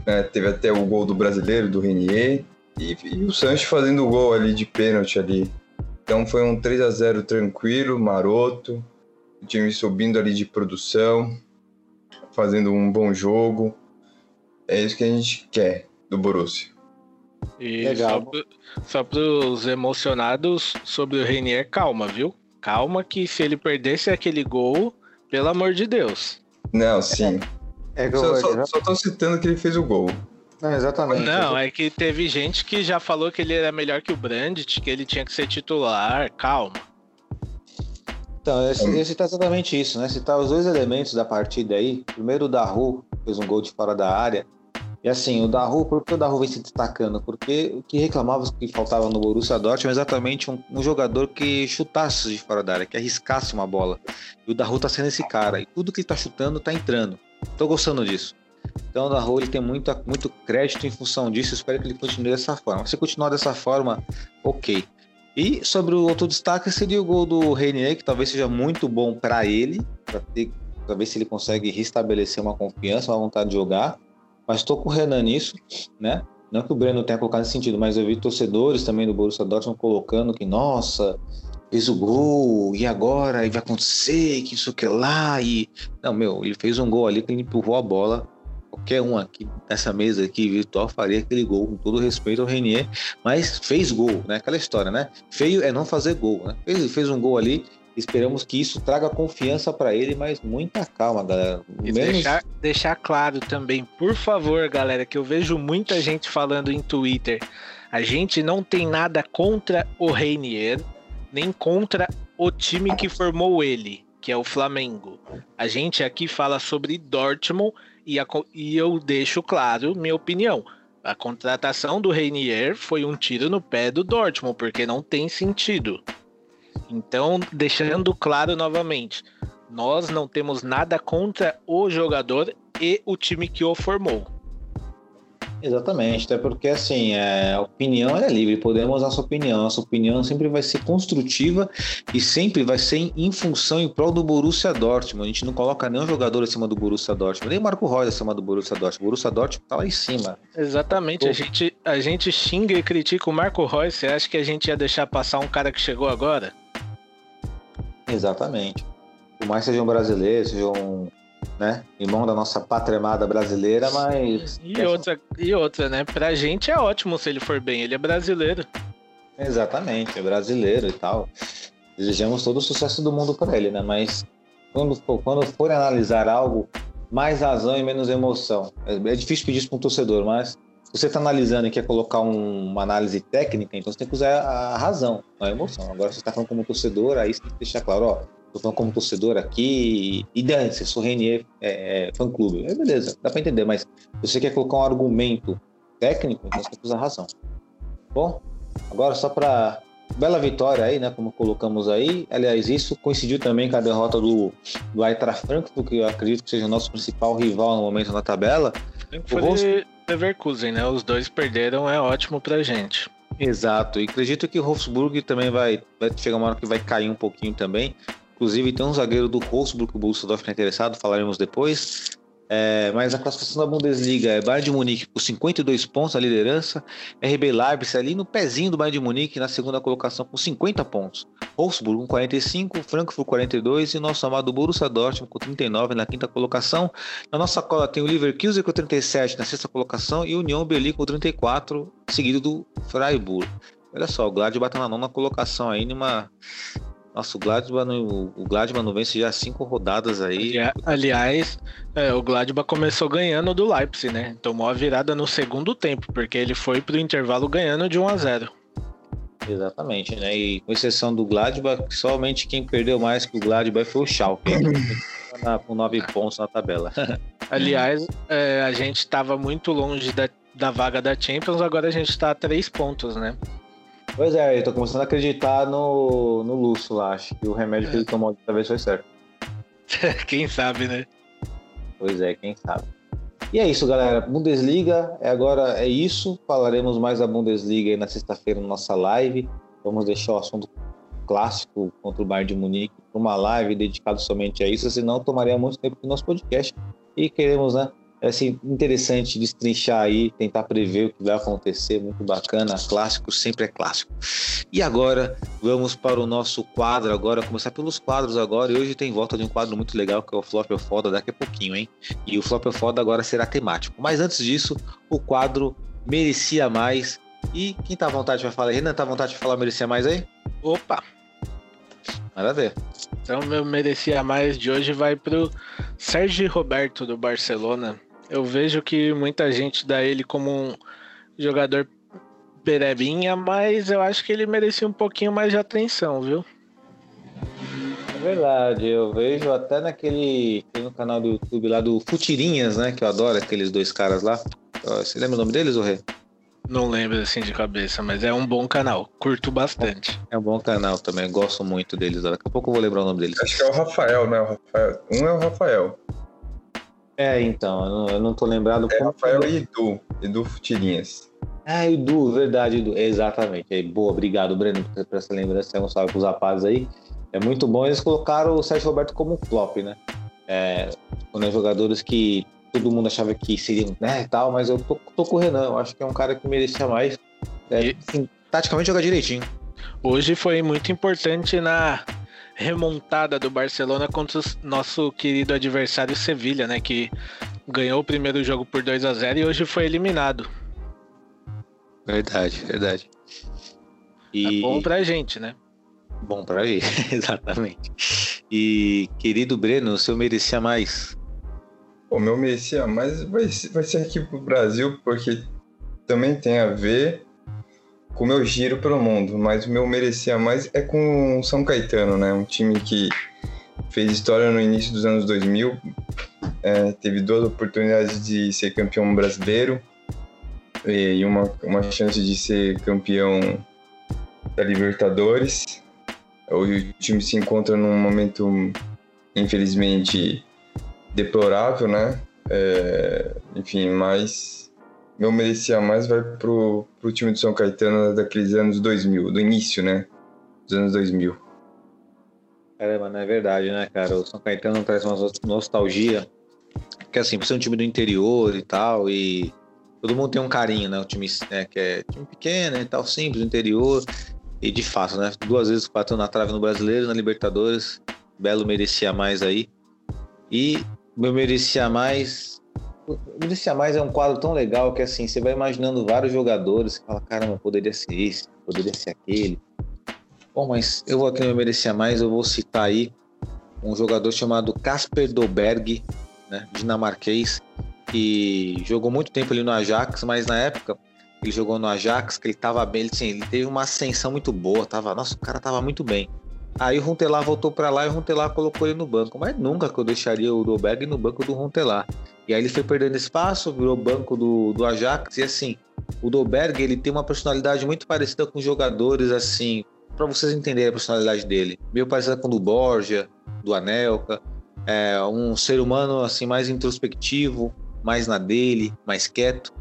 né? teve até o gol do brasileiro, do Renier, e, e o Sancho fazendo o gol ali de pênalti ali. Então foi um 3 a 0 tranquilo, maroto, o time subindo ali de produção, fazendo um bom jogo. É isso que a gente quer do Borussia. E Legal. só, para os emocionados sobre o Reinier, calma, viu? Calma que se ele perdesse aquele gol, pelo amor de Deus. Não, sim. É Só, só, só tô citando que ele fez o gol. É, exatamente. Não, é que teve gente que já falou que ele era melhor que o Brandt, que ele tinha que ser titular. Calma. Então, eu ia citar exatamente isso, né? Citar os dois elementos da partida aí. Primeiro, o Daru fez um gol de fora da área. E assim, o Daru, por que o Daru vem se destacando? Porque o que reclamava que faltava no Borussia Dortmund é exatamente um, um, jogador que chutasse de fora da área, que arriscasse uma bola. E o Daru tá sendo esse cara. E tudo que ele tá chutando tá entrando. Tô gostando disso. Então o ele tem muito, muito crédito em função disso. Espero que ele continue dessa forma. Se continuar dessa forma, ok. E sobre o outro destaque seria o gol do Reinier, que talvez seja muito bom para ele, para ver se ele consegue restabelecer uma confiança, uma vontade de jogar. Mas estou com o Renan nisso, né? Não que o Breno tenha colocado nesse sentido, mas eu vi torcedores também do Borussia Dortmund colocando que, nossa, fez o gol, e agora? E vai acontecer, que isso que lá, e... Não, meu, ele fez um gol ali que ele empurrou a bola qualquer um aqui nessa mesa aqui virtual faria aquele gol, com todo respeito ao Renier, mas fez gol, né? Aquela história, né? Feio é não fazer gol, né? Fez, fez um gol ali, esperamos que isso traga confiança para ele, mas muita calma, galera. E Menos... deixar, deixar claro também, por favor, galera, que eu vejo muita gente falando em Twitter, a gente não tem nada contra o Reinier, nem contra o time que formou ele, que é o Flamengo. A gente aqui fala sobre Dortmund e, a, e eu deixo claro minha opinião. A contratação do Reinier foi um tiro no pé do Dortmund, porque não tem sentido. Então, deixando claro novamente, nós não temos nada contra o jogador e o time que o formou. Exatamente, até porque assim, é, a opinião é livre, podemos nossa opinião. Nossa opinião sempre vai ser construtiva e sempre vai ser em, função em prol do Borussia Dortmund. A gente não coloca nenhum jogador acima do Borussia Dortmund, nem Marco Reus acima do Borussia Dortmund. O Borussia Dortmund tá lá em cima. Exatamente, a gente, a gente xinga e critica o Marco Reus. Você acha que a gente ia deixar passar um cara que chegou agora? Exatamente. Por mais seja um brasileiro, seja um né? Irmão da nossa pátria amada brasileira, mas. E outra, e outra, né? Pra gente é ótimo se ele for bem, ele é brasileiro. Exatamente, é brasileiro e tal. Desejamos todo o sucesso do mundo para ele, né? Mas quando for, quando for analisar algo, mais razão e menos emoção. É, é difícil pedir isso para um torcedor, mas se você está analisando e quer colocar um, uma análise técnica, então você tem que usar a razão, não a emoção. Agora, se você está falando como torcedor, aí você tem que deixar claro, ó, tô falando como torcedor aqui, e dane-se, sou Renier é, é, fã-clube. É, beleza, dá para entender, mas se você quer colocar um argumento técnico, então você tem que usar razão. Bom, agora só para bela vitória aí, né, como colocamos aí. Aliás, isso coincidiu também com a derrota do, do Eintracht Frankfurt, que eu acredito que seja o nosso principal rival no momento na tabela. Foi o Wolfs... Leverkusen, né? Os dois perderam, é ótimo pra gente. Exato, e acredito que o Wolfsburg também vai, vai chegar uma hora que vai cair um pouquinho também. Inclusive tem um zagueiro do Wolfsburg o Borussia Dortmund é interessado, falaremos depois. É, mas a classificação da Bundesliga é Bayern de Munique com 52 pontos na liderança, RB Leipzig ali no pezinho do Bayern de Munique na segunda colocação com 50 pontos, Wolfsburg com 45, Frankfurt 42 e nosso amado Borussia Dortmund com 39 na quinta colocação. Na nossa cola tem o Leverkusen com 37 na sexta colocação e o Union Berlin com 34, seguido do Freiburg. Olha só, o Gladbach tá na nona colocação aí numa nossa, o Gladbach, no, o Gladbach não vence já cinco rodadas aí. Aliás, é, o Gladbach começou ganhando do Leipzig, né? Tomou a virada no segundo tempo, porque ele foi pro intervalo ganhando de 1 a 0 Exatamente, né? E com exceção do Gladbach, somente quem perdeu mais que o Gladbach foi o Schalke, com nove pontos na tabela. Aliás, é, a gente estava muito longe da, da vaga da Champions, agora a gente está a três pontos, né? Pois é, eu tô começando a acreditar no, no Lúcio lá. Acho que o remédio é. que ele tomou dessa vez foi certo. quem sabe, né? Pois é, quem sabe. E é isso, galera. Bundesliga, é agora é isso. Falaremos mais da Bundesliga aí na sexta-feira na nossa live. Vamos deixar o assunto clássico contra o Bayern de Munique para uma live dedicada somente a isso, senão tomaria muito tempo do nosso podcast. E queremos, né, é assim, interessante destrinchar aí, tentar prever o que vai acontecer, muito bacana, clássico sempre é clássico. E agora, vamos para o nosso quadro agora, começar pelos quadros agora, e hoje tem volta de um quadro muito legal, que é o Flop of Foda, daqui a pouquinho, hein? E o Flop of Foda agora será temático. Mas antes disso, o quadro Merecia Mais, e quem tá à vontade vai falar? Renan, tá à vontade de falar Merecia Mais aí? Opa! Nada a ver. Então, meu Merecia Mais de hoje vai pro Sérgio Roberto, do Barcelona, Eu vejo que muita gente dá ele como um jogador perebinha, mas eu acho que ele merecia um pouquinho mais de atenção, viu? É verdade, eu vejo até naquele. Tem no canal do YouTube lá do Futirinhas, né? Que eu adoro aqueles dois caras lá. Você lembra o nome deles, Rê? Não lembro assim de cabeça, mas é um bom canal. Curto bastante. É um bom canal também, gosto muito deles. Daqui a pouco eu vou lembrar o nome deles. Acho que é o Rafael, né? O Rafael. Um é o Rafael. É, então, eu não, eu não tô lembrado É como. Rafael e Edu. Edu Futirinhas. Ah, Edu, verdade, Edu. Exatamente. Aí, boa, obrigado, Breno, por essa lembrança. Um salve pros rapazes aí. É muito bom. Eles colocaram o Sérgio Roberto como um flop, né? É, quando é jogadores que todo mundo achava que seriam, né, tal, mas eu tô, tô com o Renan. Eu acho que é um cara que merecia mais. É, E- assim, taticamente jogar direitinho. Hoje foi muito importante na remontada do Barcelona contra o nosso querido adversário Sevilha, né? Que ganhou o primeiro jogo por 2 a 0 e hoje foi eliminado. Verdade, verdade. E É bom pra gente, né? bom pra ele, exatamente. E querido Breno, o senhor merecia mais. O meu merecia mais vai, ser- vai ser aqui pro Brasil, porque também tem a ver com o meu giro pelo mundo, mas o meu merecia mais é com o São Caetano, né? Um time que fez história no início dos anos 2000, é, teve duas oportunidades de ser campeão brasileiro e uma, uma chance de ser campeão da Libertadores. Hoje o time se encontra num momento, infelizmente, deplorável, né? É, enfim, mas meu merecia mais vai pro, pro time do São Caetano daqueles anos 2000, do início, né? Dos anos 2000. Caramba, não é verdade, né, cara? O São Caetano traz uma nostalgia. Que assim, por ser um time do interior e tal, e todo mundo tem um carinho, né? O time né, que é time pequeno e tal, simples, interior. E de fato, né? Duas vezes bateu na trave no brasileiro, na Libertadores. Belo merecia mais aí. E meu merecia mais. Merecia mais é um quadro tão legal que assim, você vai imaginando vários jogadores fala, caramba, poderia ser esse, poderia ser aquele. Bom, mas eu vou aqui no merecia mais, eu vou citar aí um jogador chamado Casper Dolberg, né, dinamarquês, que jogou muito tempo ali no Ajax, mas na época ele jogou no Ajax, que ele tava bem, ele, assim, ele teve uma ascensão muito boa, tava, nossa, o cara tava muito bem. Aí o Runtelar voltou para lá e o Runtelar colocou ele no banco, mas nunca que eu deixaria o Dolberg no banco do Runtelar. E aí ele foi perdendo espaço, virou banco do, do Ajax, e assim, o Dolberg ele tem uma personalidade muito parecida com jogadores assim, para vocês entenderem a personalidade dele, meio parecida com o do Borja, do Anelka, é um ser humano assim mais introspectivo, mais na dele, mais quieto.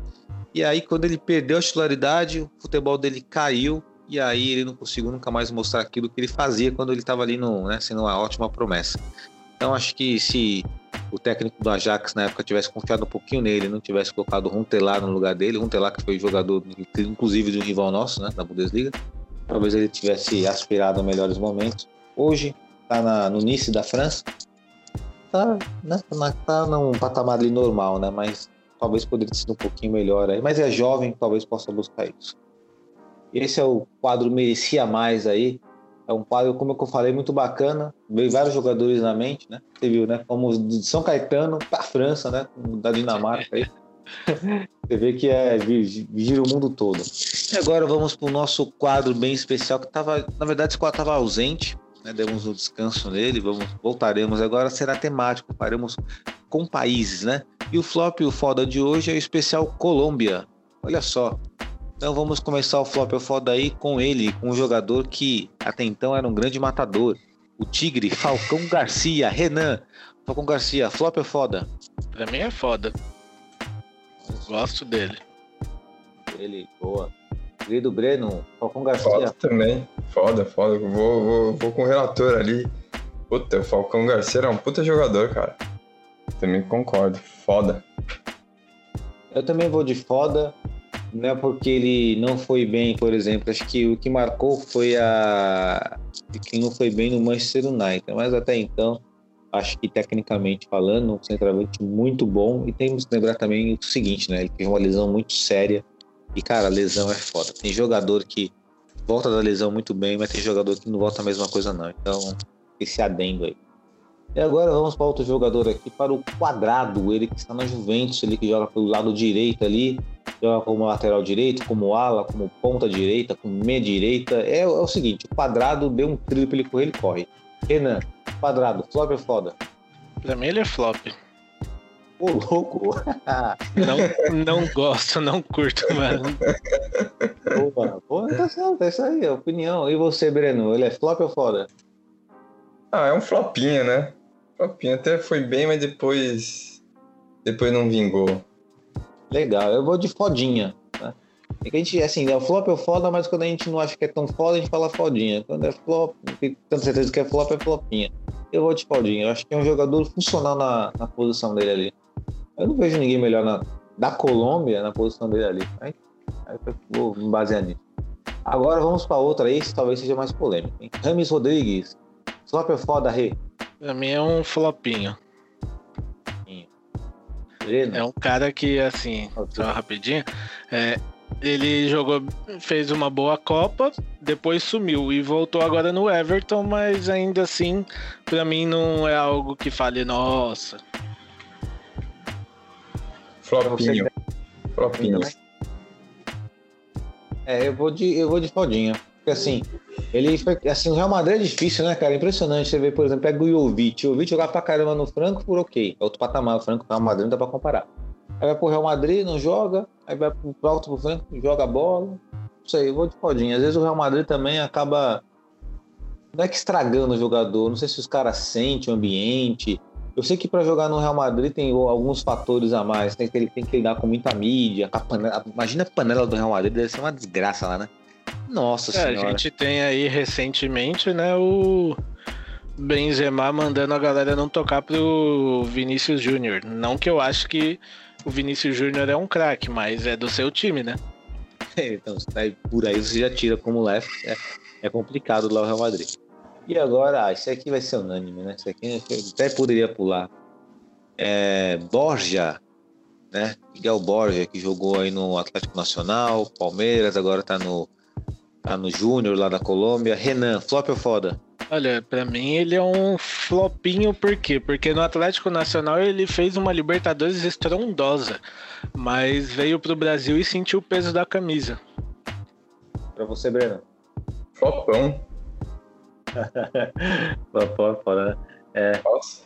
E aí quando ele perdeu a titularidade, o futebol dele caiu e aí ele não conseguiu nunca mais mostrar aquilo que ele fazia quando ele estava ali no, né, sendo uma ótima promessa. Então acho que se o técnico do Ajax na época tivesse confiado um pouquinho nele, não tivesse colocado o Runtelar no lugar dele, Runtelar que foi jogador inclusive de um rival nosso, né, da Bundesliga, talvez ele tivesse aspirado a melhores momentos. Hoje está no Nice da França, tá, né, tá num patamar ali normal, né, mas talvez poderia ter sido um pouquinho melhor aí, mas é jovem, talvez possa buscar isso. Esse é o quadro merecia mais aí. É um quadro, como eu falei, muito bacana. Veio vários jogadores na mente, né? Você viu, né? Como de São Caetano para França, né? Da Dinamarca aí. Você vê que é gira o mundo todo. E agora vamos para o nosso quadro bem especial que tava, na verdade, esse quadro estava ausente. Né? Demos um descanso nele. Vamos, voltaremos agora. Será temático. Faremos com países, né? E o flop, o foda de hoje é o especial Colômbia. Olha só, então vamos começar o flop ou foda aí com ele, com um jogador que até então era um grande matador. O Tigre, Falcão Garcia, Renan. Falcão Garcia, flop ou foda? Pra mim é foda. Gosto dele. Ele, boa. Querido Breno, Falcão Garcia. Foda também. Foda, foda. Vou, vou, vou com o relator ali. Puta, o Falcão Garcia era um puta jogador, cara. Também concordo. Foda. Eu também vou de foda. Não é porque ele não foi bem, por exemplo. Acho que o que marcou foi a. que não foi bem no Manchester United. Mas até então, acho que tecnicamente falando, um centroavante muito bom. E temos que lembrar também o seguinte, né? Ele teve uma lesão muito séria. E, cara, a lesão é foda. Tem jogador que volta da lesão muito bem, mas tem jogador que não volta a mesma coisa, não. Então, esse adendo aí. E agora vamos para outro jogador aqui, para o Quadrado, ele que está na Juventus, ele que joga pelo lado direito ali, joga como lateral direito, como ala, como ponta direita, como meia direita. É, é o seguinte, o Quadrado deu um trilho para ele correr, ele corre. Renan, Quadrado, flop é foda. Pra mim ele é flop. Ô, louco! Não, não gosto, não curto, mano. Opa, pô, tá certo, é isso aí, é opinião. E você, Breno, ele é flop ou foda? Ah, é um flopinho, né? Flopinho até foi bem, mas depois. Depois não vingou. Legal, eu vou de fodinha. Né? É que a gente, assim, é o flop é foda, mas quando a gente não acha que é tão foda, a gente fala fodinha. Quando é flop, tanta certeza que é flop, é flopinha. Eu vou de fodinha. Eu acho que é um jogador funcional na, na posição dele ali. Eu não vejo ninguém melhor na, da Colômbia na posição dele ali. Aí, aí eu vou me basear nisso. Agora vamos para outra, esse talvez seja mais polêmico. Hein? Rames Rodrigues. Flop é foda, Rê. Pra mim é um flopinho. Breno. É um cara que, assim, só rapidinho, é, ele jogou, fez uma boa Copa, depois sumiu e voltou agora no Everton, mas ainda assim, pra mim não é algo que fale, nossa. Flopinho. Flopinho. É, eu vou de, eu vou de fodinha. Porque assim, ele foi. Assim, o Real Madrid é difícil, né, cara? Impressionante. Você vê, por exemplo, pega o Jovic. O Jovic jogar pra caramba no Frankfurt, ok. É outro patamar. O Frankfurt o Real Madrid não dá pra comparar. Aí vai pro Real Madrid, não joga. Aí vai pro volta pro Frankfurt, joga a bola. Não sei, vou de fodinha. Às vezes o Real Madrid também acaba. Não é que estragando o jogador. Não sei se os caras sentem o ambiente. Eu sei que para jogar no Real Madrid tem alguns fatores a mais. Tem que, tem que lidar com muita mídia. A panela, imagina a panela do Real Madrid, deve ser uma desgraça lá, né? Nossa É, a senhora. gente tem aí recentemente, né, o Benzema mandando a galera não tocar pro Vinícius Júnior. Não que eu acho que o Vinícius Júnior é um craque, mas é do seu time, né? Então, aí, por aí você já tira como left. É, é complicado lá o Real Madrid. E agora, ah, esse aqui vai ser unânime, né? Esse aqui até poderia pular. É, Borja, né? Miguel Borja, que jogou aí no Atlético Nacional, Palmeiras, agora tá no, tá no Júnior lá da Colômbia. Renan, flop ou foda? Olha, pra mim ele é um flopinho, por quê? Porque no Atlético Nacional ele fez uma Libertadores estrondosa, mas veio pro Brasil e sentiu o peso da camisa. Pra você, Breno. Flopão. Flop é foda, né? É, Nossa.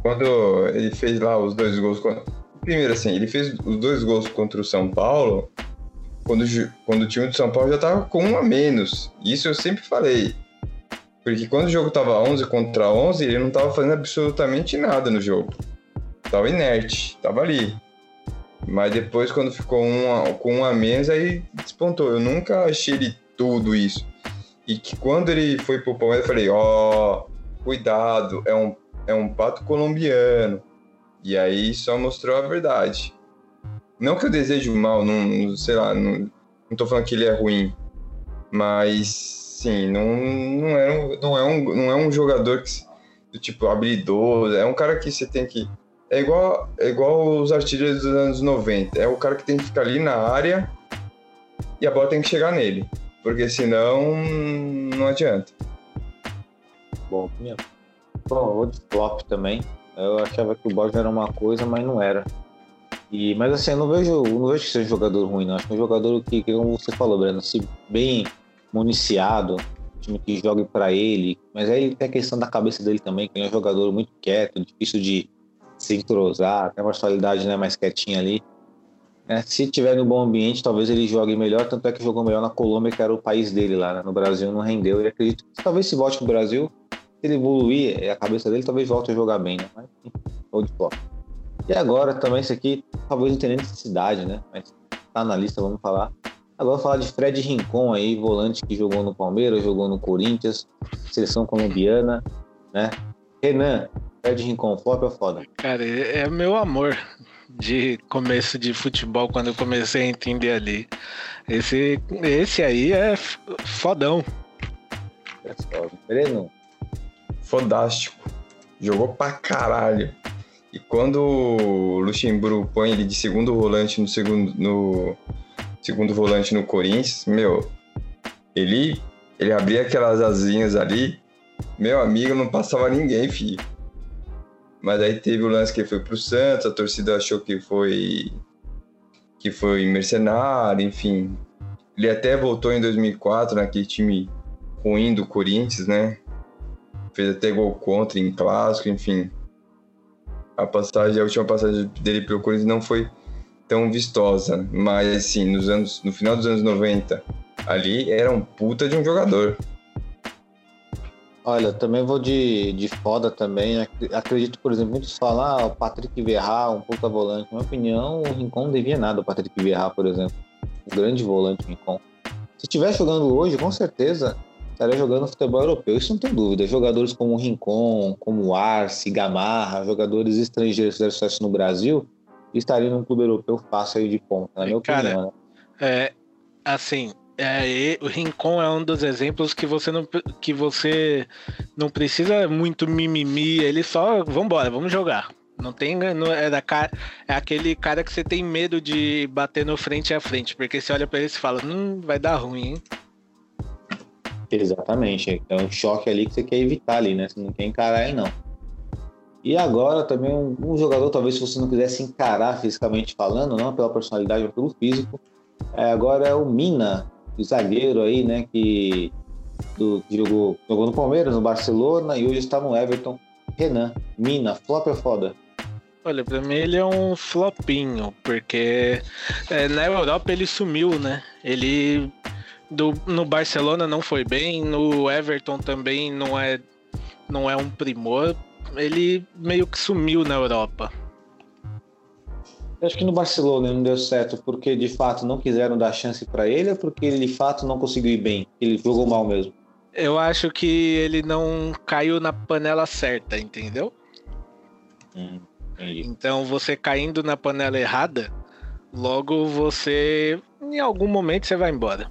Quando ele fez lá os dois gols. contra- Primeiro, assim, ele fez os dois gols contra o São Paulo. Quando, quando o time do São Paulo já tava com um a menos. Isso eu sempre falei. Porque quando o jogo tava 11 contra 11, ele não tava fazendo absolutamente nada no jogo. Tava inerte, tava ali. Mas depois, quando ficou um a- com um a menos, aí despontou. Eu nunca achei ele tudo isso. E que quando ele foi pro Palmeiras, eu falei: ó, cuidado, é um, é um pato colombiano. E aí só mostrou a verdade. Não que eu desejo mal, não, sei lá, não, não tô falando que ele é ruim. Mas, sim, não, não, é, um, não, é, um, não é um jogador que, do tipo habilidoso. É um cara que você tem que. É igual, é igual os artilheiros dos anos 90. É o cara que tem que ficar ali na área e a bola tem que chegar nele. Porque senão não adianta. bom, opinião. Bom, de flop também. Eu achava que o Borja era uma coisa, mas não era. E, mas assim, eu não vejo, não vejo que seja um jogador ruim, não. Acho que é um jogador que, como você falou, Breno, se bem municiado, time que jogue pra ele. Mas aí tem a questão da cabeça dele também, que ele é um jogador muito quieto, difícil de se entrosar, tem uma personalidade né, mais quietinha ali. né? Se tiver no bom ambiente, talvez ele jogue melhor, tanto é que jogou melhor na Colômbia, que era o país dele lá, né? No Brasil não rendeu. E acredito que talvez se volte pro Brasil, se ele evoluir a cabeça dele, talvez volte a jogar bem, né? Mas, ou de fora. E agora também, isso aqui, talvez não tenha nem necessidade, né? Mas tá na lista, vamos falar. Agora vou falar de Fred Rincon aí, volante que jogou no Palmeiras, jogou no Corinthians, seleção colombiana, né? Renan, Fred Rincon, flop ou foda? Cara, é é meu amor de começo de futebol quando eu comecei a entender ali. Esse, esse aí é fodão. Pessoal, Breno, Fodástico. Jogou pra caralho. E quando o Luxemburgo põe ele de segundo volante no segundo, no segundo volante no Corinthians, meu, ele, ele abria aquelas asinhas ali, meu amigo, não passava ninguém, filho. Mas aí teve o lance que ele foi pro Santos, a torcida achou que foi que foi mercenário, enfim. Ele até voltou em 2004 naquele time ruim do Corinthians, né? Fez até gol contra em clássico, enfim. A passagem, a última passagem dele pelo Corinthians não foi tão vistosa, mas assim, nos anos, no final dos anos 90, ali era um puta de um jogador. Olha, também vou de, de foda também. Ac- Acredito, por exemplo, muitos falam, ah, o Patrick Vieira, um puta volante. Na minha opinião, o Rincon não devia nada, o Patrick Vieira, por exemplo. Um grande volante, o Rincon. Se estiver jogando hoje, com certeza estaria jogando futebol europeu. Isso não tem dúvida. Jogadores como o Rincon, como o Arce, Gamarra, jogadores estrangeiros que fizeram sucesso no Brasil, estariam num clube europeu fácil aí de ponta, na minha Cara, opinião. Né? É, assim, é, o Rincon é um dos exemplos que você não, que você não precisa muito mimimi, ele só, vambora, vamos jogar. Não tem, não é, da cara, é aquele cara que você tem medo de bater no frente a frente, porque você olha pra ele e fala, hum, vai dar ruim, hein? Exatamente. É um choque ali que você quer evitar ali, né? Você não quer encarar ele, não. E agora também um, um jogador, talvez se você não quisesse encarar fisicamente falando, não pela personalidade, mas pelo físico, é, agora é o Mina, o zagueiro aí, né? Que, do, que jogou, jogou no Palmeiras, no Barcelona e hoje está no Everton. Renan, Mina, flop é foda. Olha, pra mim ele é um flopinho, porque é, na Europa ele sumiu, né? Ele do, no Barcelona não foi bem, no Everton também não é, não é um primor. Ele meio que sumiu na Europa. Eu acho que no Barcelona não deu certo porque de fato não quiseram dar chance para ele ou porque ele de fato não conseguiu ir bem? Ele jogou mal mesmo. Eu acho que ele não caiu na panela certa, entendeu? Hum. Então você caindo na panela errada, logo você em algum momento você vai embora.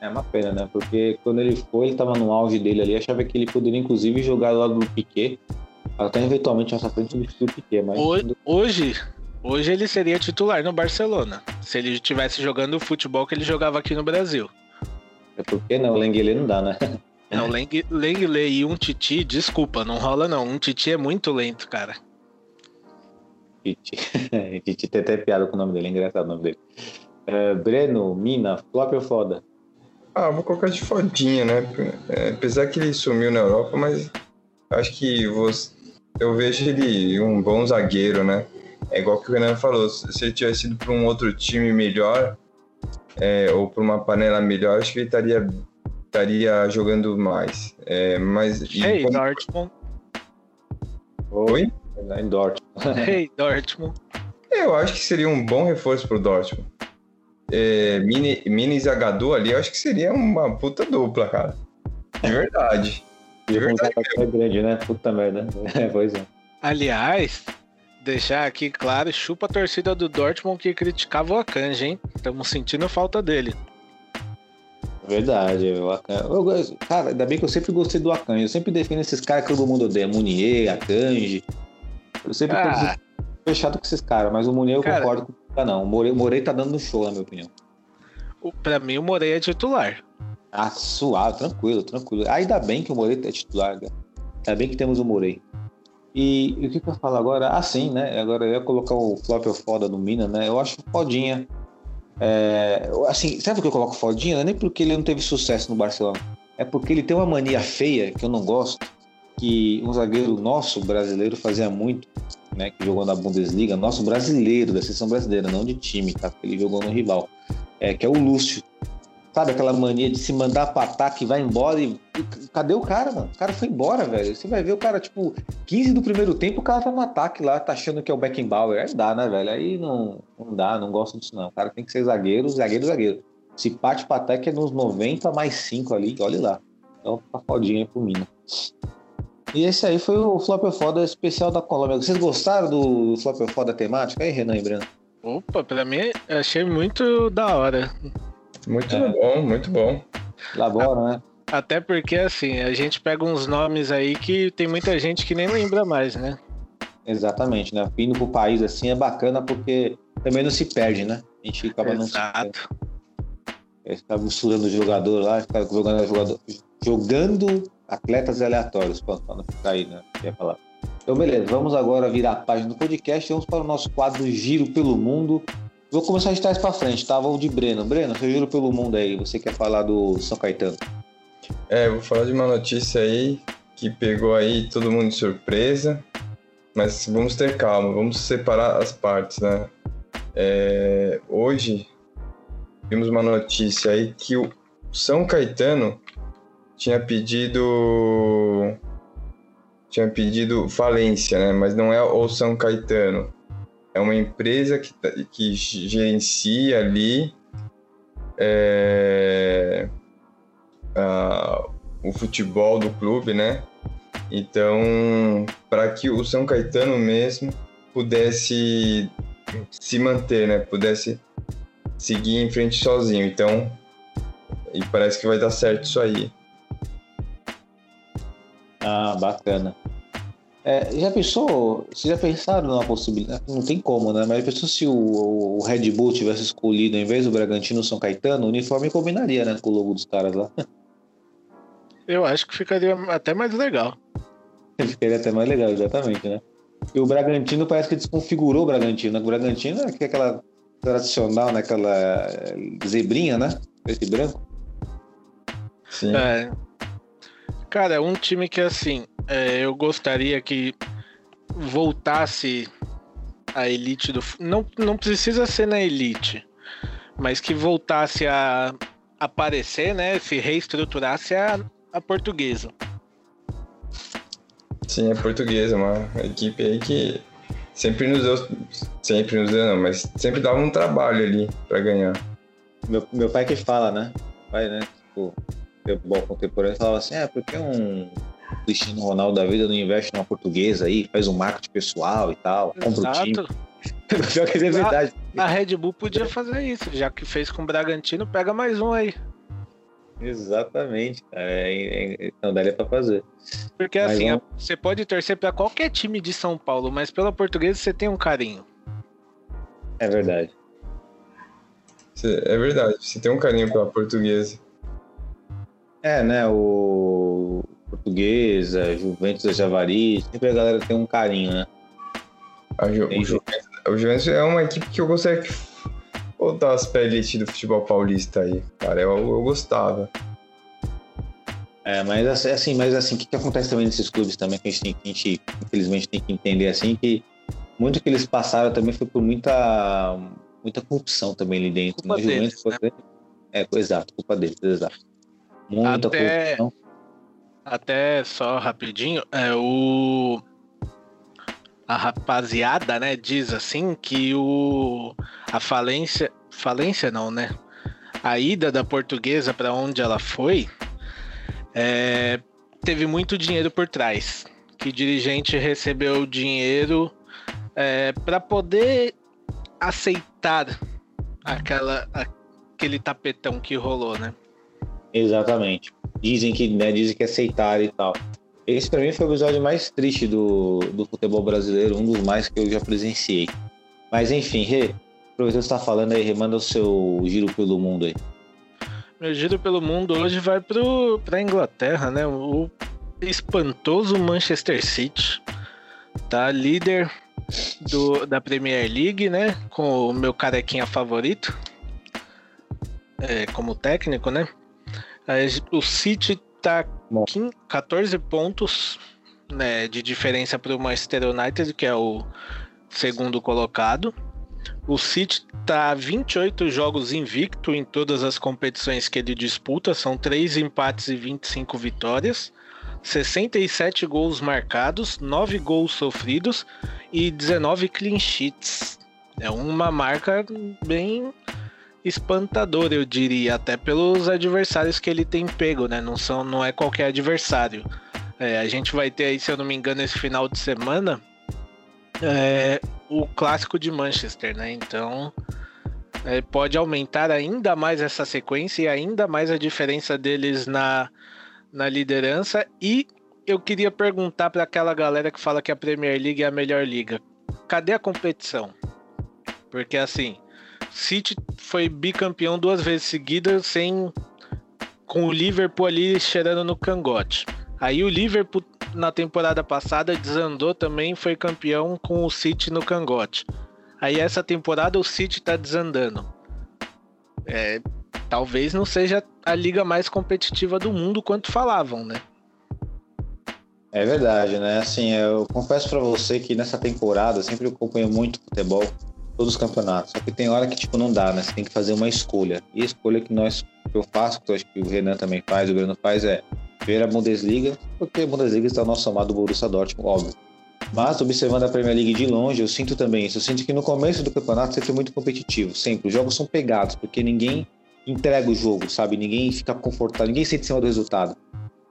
É uma pena, né? Porque quando ele foi, ele tava no auge dele ali, achava que ele poderia inclusive jogar do lado do Piquet, até eventualmente nessa frente substituir o Piquet, mas Ho- Hoje, hoje ele seria titular no Barcelona, se ele estivesse jogando o futebol que ele jogava aqui no Brasil. é porque não, o Lenglet não dá, né? Não, Leng- Lenglet e um Titi, desculpa, não rola não. Um Titi é muito lento, cara. Tite. Tite tem até piada com o nome dele, é engraçado o nome dele. É, Breno, Mina, flop ou foda? Ah, vou colocar de fodinha, né? É, apesar que ele sumiu na Europa, mas acho que você, eu vejo ele um bom zagueiro, né? É igual que o Renan falou, se ele tivesse ido para um outro time melhor, é, ou para uma panela melhor, acho que ele estaria, estaria jogando mais. É, mas. Hey, como- Dortmund. Oi? Lá Em Dortmund. Hey, Dortmund. Eu acho que seria um bom reforço pro Dortmund. É, Mini, Mini e Zagadou ali, eu acho que seria uma puta dupla, cara. De verdade. De Como verdade. é grande, né? Puta merda. É, pois é. Aliás, deixar aqui claro, chupa a torcida do Dortmund que criticava o Akanji, hein? Estamos sentindo falta dele. Verdade. O Akanji. Eu cara, ainda bem que eu sempre gostei do Akanji. Eu sempre defino esses caras que todo mundo odeia. Munier, Akanji. Eu sempre Ah. fechado com esses caras, mas o Munier eu Cara. concordo com o não. O Morei, Morei tá dando no show, na minha opinião. O- Pra mim, o Morei é titular. Ah, suave, tranquilo, tranquilo. Ainda bem que o Morei é titular, cara. Ainda bem que temos o Morei. E, e o que, que eu falo agora? Ah, sim, né? Agora eu ia colocar o flop ou foda do Mina, né? Eu acho fodinha. É, assim, sabe por que eu coloco fodinha? Não é nem porque ele não teve sucesso no Barcelona. É porque ele tem uma mania feia que eu não gosto, que um zagueiro nosso brasileiro fazia muito, né? Que jogou na Bundesliga, nosso brasileiro, da seleção brasileira, não de time, tá? Ele jogou no rival. É, que é o Lúcio. Sabe aquela mania de se mandar pra ataque vai embora e. Cadê o cara, mano? O cara foi embora, velho. Você vai ver o cara, tipo, 15 do primeiro tempo, o cara tá no ataque lá, tá achando que é o Beckenbauer. Aí dá, né, velho? Aí não, não dá, não gosto disso, não. O cara tem que ser zagueiro, zagueiro, zagueiro. Se parte pra ataque é nos 90 mais 5 ali, olha lá. Então tá fodinha pro Mina. E esse aí foi o Flop ou Foda especial da Colômbia. Vocês gostaram do Flop ou Foda temática? Aí, Renan e Breno. Opa, pra mim, eu achei muito da hora. Muito É. bom, muito bom. Labora, né? Até porque, assim, a gente pega uns nomes aí que tem muita gente que nem lembra mais, né? Exatamente, né? Indo pro país assim é bacana porque também não se perde, né? A gente acaba não se Exato. Fica misturando o jogador lá, fica jogando jogador, jogando atletas aleatórios, pra não ficar aí, né? Quer falar. Então, beleza, vamos agora virar a página do podcast. Vamos para o nosso quadro Giro pelo Mundo. Vou começar de trás para frente, tá? Vou de Breno. Breno, seu giro pelo mundo aí. Você quer falar do São Caetano? É, vou falar de uma notícia aí que pegou aí todo mundo de surpresa. Mas vamos ter calma, vamos separar as partes, né? É, hoje vimos uma notícia aí que o São Caetano tinha pedido tinha pedido falência, né? Mas não é o São Caetano. É uma empresa que, tá, que gerencia ali é, a, o futebol do clube, né? Então, para que o São Caetano mesmo pudesse se manter, né? Pudesse seguir em frente sozinho. Então, e parece que vai dar certo isso aí. Ah, bacana. É, já pensou, vocês já pensaram na possibilidade, não tem como, né? Mas pensou se o, o Red Bull tivesse escolhido, em vez do Bragantino, o São Caetano, o uniforme combinaria, né? Com o logo dos caras lá. Eu acho que ficaria até mais legal. Ficaria até mais legal, exatamente, né? E o Bragantino parece que desconfigurou o Bragantino. né? O Bragantino é aquela tradicional, né? Aquela zebrinha, né? Preto e branco. Sim. É. Cara, é um time que assim, é, eu gostaria que voltasse a elite do. Não, não precisa ser na elite, mas que voltasse a aparecer, né? Se reestruturasse a, a portuguesa. Sim, é portuguesa, uma equipe aí que sempre nos deu. Sempre nos deu, não, mas sempre dava um trabalho ali pra ganhar. Meu, meu pai que fala, né? Pai, né? Tipo, futebol contemporâneo falava assim: é, porque um Cristiano Ronaldo da vida não investe numa portuguesa aí, faz um marketing pessoal e tal, compra o time. Exato. Pior que é verdade. A Red Bull podia fazer isso, já que fez com o Bragantino, pega mais um aí. Exatamente, cara. É, é, não daria pra fazer. Porque Mas assim, vamos- a- você pode torcer pra qualquer time de São Paulo, mas pela portuguesa você tem um carinho. É verdade. É verdade, você tem um carinho pela portuguesa. É, né? O Portuguesa, Juventus da Javari, sempre a galera tem um carinho, né? A Ju, o, Juventus, o Juventus é uma equipe que eu gostaria que voltasse pra elite do futebol paulista aí, cara. Eu, eu gostava. É, mas assim- assim, mas assim, o que, que acontece também nesses clubes também que a gente tem que a gente, infelizmente, tem que entender assim que muito que eles passaram também foi por muita muita corrupção também ali dentro. Culpa né? Juventus, deles, exemplo, É, exato, culpa deles, exato. Muita Até- corrupção. Até só rapidinho, é o a rapaziada, né, diz assim que o a falência, falência não, né? A ida da portuguesa para onde ela foi é, teve muito dinheiro por trás. Que dirigente recebeu dinheiro para poder aceitar aquela aquele tapetão que rolou, né? Exatamente. Dizem que, né, dizem que aceitaram e tal. Esse pra mim foi o episódio mais triste do, do futebol brasileiro, um dos mais que eu já presenciei. Mas enfim, Rê, aproveitando que você tá falando aí, Rê, manda o seu giro pelo mundo aí. Meu giro pelo mundo hoje vai pro, pra Inglaterra, né? O espantoso Manchester City. Tá líder do, da Premier League, né? Com o meu carequinha favorito. É, como técnico, né? O City tá Bom. com 14 pontos né, de diferença para o Manchester United, que é o segundo colocado. O City tá 28 jogos invicto em todas as competições que ele disputa, são 3 empates e 25 vitórias, 67 gols marcados, 9 gols sofridos e 19 clean sheets. É uma marca bem espantadora, eu diria, até pelos adversários que ele tem pego, né? Não, são, não é qualquer adversário. É, a gente vai ter aí, se eu não me engano, esse final de semana é, o clássico de Manchester, né? Então é, pode aumentar ainda mais essa sequência e ainda mais a diferença deles na, na liderança. E eu queria perguntar para aquela galera que fala que a Premier League é a melhor liga: cadê a competição? Porque assim, City foi bicampeão duas vezes seguidas sem com o Liverpool ali cheirando no cangote. Aí o Liverpool na temporada passada desandou também, foi campeão com o City no cangote. Aí essa temporada o City tá desandando. É, talvez não seja a liga mais competitiva do mundo quanto falavam, né? É verdade, né? Assim, eu confesso para você que nessa temporada eu sempre acompanho muito futebol, todos os campeonatos. Só que tem hora que tipo não dá, né? Você tem que fazer uma escolha. E a escolha que nós que eu faço, que eu acho que o Renan também faz, o Bruno faz é ver a Bundesliga, porque a Bundesliga está no nosso amado Borussia Dortmund, óbvio. Mas observando a Premier League de longe, eu sinto também isso. Eu sinto que no começo do campeonato sempre é muito competitivo, sempre. Os jogos são pegados, porque ninguém entrega o jogo, sabe? Ninguém fica confortável, ninguém sente em cima do resultado.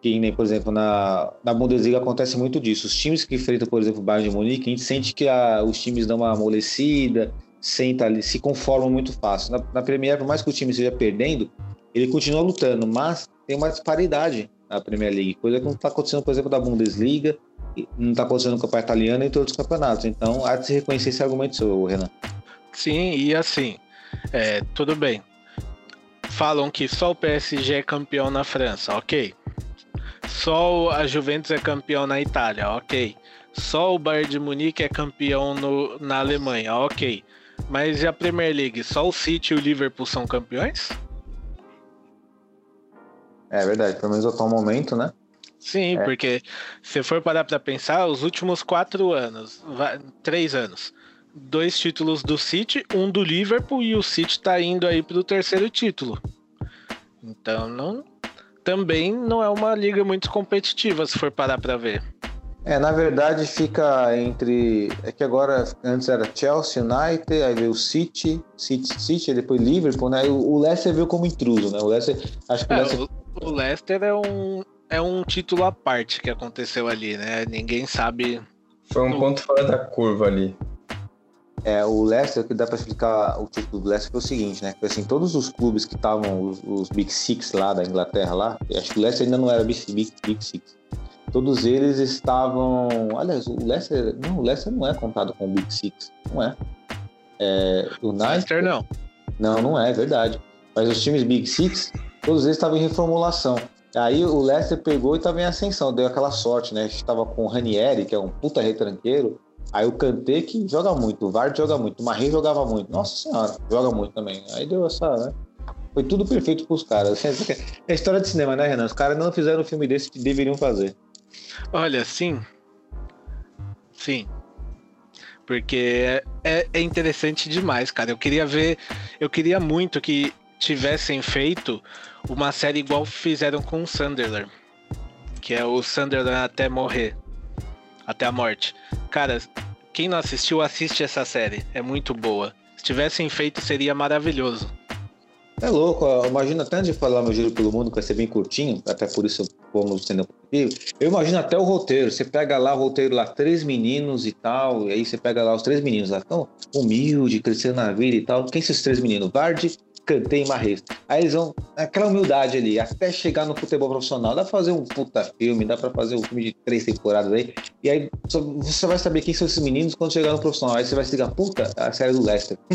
Que nem, por exemplo, na, na Bundesliga acontece muito disso. Os times que enfrentam, por exemplo, o Bayern de Munique, a gente sente que a, os times dão uma amolecida, senta ali, se conformam muito fácil. Na, na Premier, por mais que o time esteja perdendo, ele continua lutando, mas tem uma disparidade na Premier League, coisa que não está acontecendo, por exemplo, da Bundesliga, não está acontecendo no campeonato italiano e em todos os campeonatos. Então, há de se reconhecer esse argumento seu, Renan. Sim, e assim, é, tudo bem. Falam que só o PSG é campeão na França, ok. Só a Juventus é campeão na Itália, ok. Só o Bayern de Munique é campeão no, na Alemanha, ok. Mas e a Premier League? Só o City e o Liverpool são campeões? É verdade, pelo menos até o momento, né? Sim, É. porque se for parar pra pensar, os últimos quatro anos, três anos, dois títulos do City, um do Liverpool e o City tá indo aí pro terceiro título. Então não, também não é uma liga muito competitiva se for parar pra ver. É, na verdade fica entre. É que agora, antes era Chelsea, United, aí veio o City, City, City, depois Liverpool, né? E o Leicester veio como intruso, né? O Leicester. Acho que o É, Leicester. o Leicester é um, é um título à parte que aconteceu ali, né? Ninguém sabe. Foi um ponto fora da curva ali. É, o Leicester, o que dá pra explicar o título do Leicester foi o seguinte, né? Que assim, todos os clubes que estavam, os, os Big Six lá da Inglaterra, lá, acho que o Leicester ainda não era Big, Big, Big Six. Todos eles estavam. Aliás, o Leicester. Não, o Leicester não é contado como Big Six. Não é. É, o. Leicester não. Não, não é, é verdade. Mas os times Big Six, todos eles estavam em reformulação. Aí o Leicester pegou e estava em ascensão, deu aquela sorte, né? A gente estava com o Ranieri, que é um puta retranqueiro. Aí o Kanté, que joga muito, o Vard joga muito, o Marre jogava muito. Nossa senhora, joga muito também. Aí deu essa, né? Foi tudo perfeito pros caras. É história de cinema, né, Renan? Os caras não fizeram um filme desse que deveriam fazer. Olha, sim. Sim. Porque é, é interessante demais, cara. Eu queria ver. Eu queria muito que tivessem feito uma série igual fizeram com o Sunderland. Que é o Sunderland até morrer. Até a morte. Cara, quem não assistiu, assiste essa série. É muito boa. Se tivessem feito, seria maravilhoso. É louco, ó, imagina até de falar meu giro pelo mundo, que vai ser bem curtinho, até por isso vamos tendo positivo. Eu imagino até o roteiro. Você pega lá o roteiro lá, três meninos e tal, e aí você pega lá os três meninos lá, tão humilde, crescendo na vida e tal. Quem são esses três meninos? Vardy, Kanté e Marres. Aí eles vão, aquela humildade ali, até chegar no futebol profissional. Dá pra fazer um puta filme, dá pra fazer um filme de três temporadas aí. E aí só- você vai saber quem são esses meninos quando chegar no profissional. Aí você vai se ligar, puta, a série do Leicester.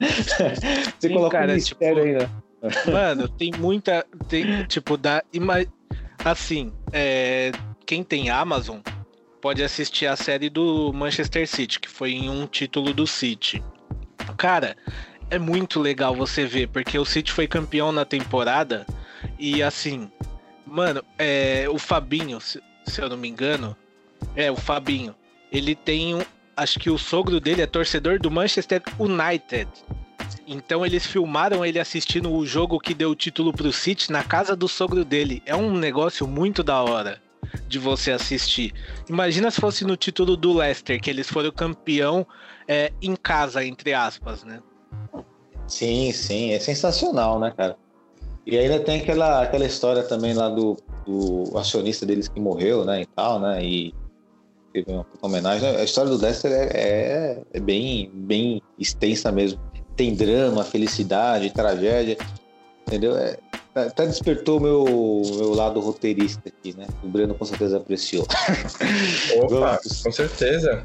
você Sim, coloca cara, um mistério tipo, aí, né? Mano, tem muita. Tem, tipo, da. Ima... Assim, é, quem tem Amazon pode assistir a série do Manchester City, que foi em um título do City. Cara, é muito legal você ver, porque o City foi campeão na temporada e assim, mano, é, o Fabinho, se, se eu não me engano, é o Fabinho. Ele tem um. Acho que o sogro dele é torcedor do Manchester United. Então eles filmaram ele assistindo o jogo que deu o título pro City na casa do sogro dele. É um negócio muito da hora de você assistir. Imagina se fosse no título do Leicester, que eles foram campeão é, em casa, entre aspas, né? Sim, sim, é sensacional, né, cara? E ainda tem aquela, aquela história também lá do, do acionista deles que morreu, né, e tal, né, e teve uma homenagem. A história do Lester é, é, é bem, bem extensa mesmo. Tem drama, felicidade, tragédia, entendeu? É, até despertou o meu, meu lado roteirista aqui, né? O Breno com certeza apreciou. Opa, Vamos. com certeza.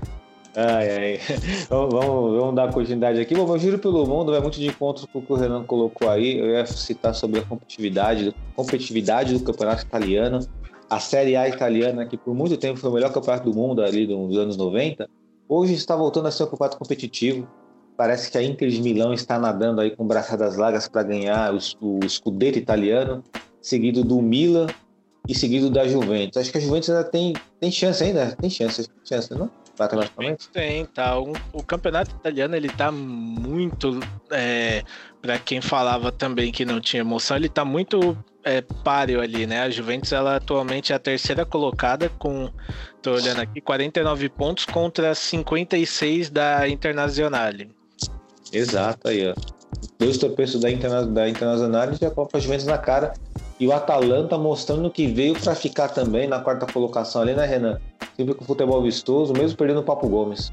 Ai, ai. Vamos, vamos, dar continuidade aqui. Bom, meu giro pelo mundo vai muito de encontro com o que o Renan colocou aí. Eu ia citar sobre a competitividade, competitividade do campeonato italiano. a Série A italiana, que por muito tempo foi o melhor campeonato do mundo ali nos anos 90, hoje está voltando a ser um campeonato competitivo. Parece que a Inter de Milão está nadando aí com braçadas largas para ganhar o, o Scudetto italiano, seguido do Milan e seguido da Juventus. Acho que a Juventus ainda tem, tem chance ainda, tem chance, tem chance, não? Matematicamente? Tem, tá. O, o, campeonato italiano ele tá muito. É, para quem falava também que não tinha emoção, ele tá muito é, páreo ali, né? A Juventus ela atualmente é a terceira colocada com, tô olhando aqui, 49 pontos contra 56 da Internazionale. Exato, aí, ó. Dois tropeços da, Interna da Internazionale e a Copa Juventus na cara. E o Atalanta mostrando que veio para ficar também na quarta colocação ali, né, Renan? Sempre com futebol vistoso, mesmo perdendo o Papo Gomes.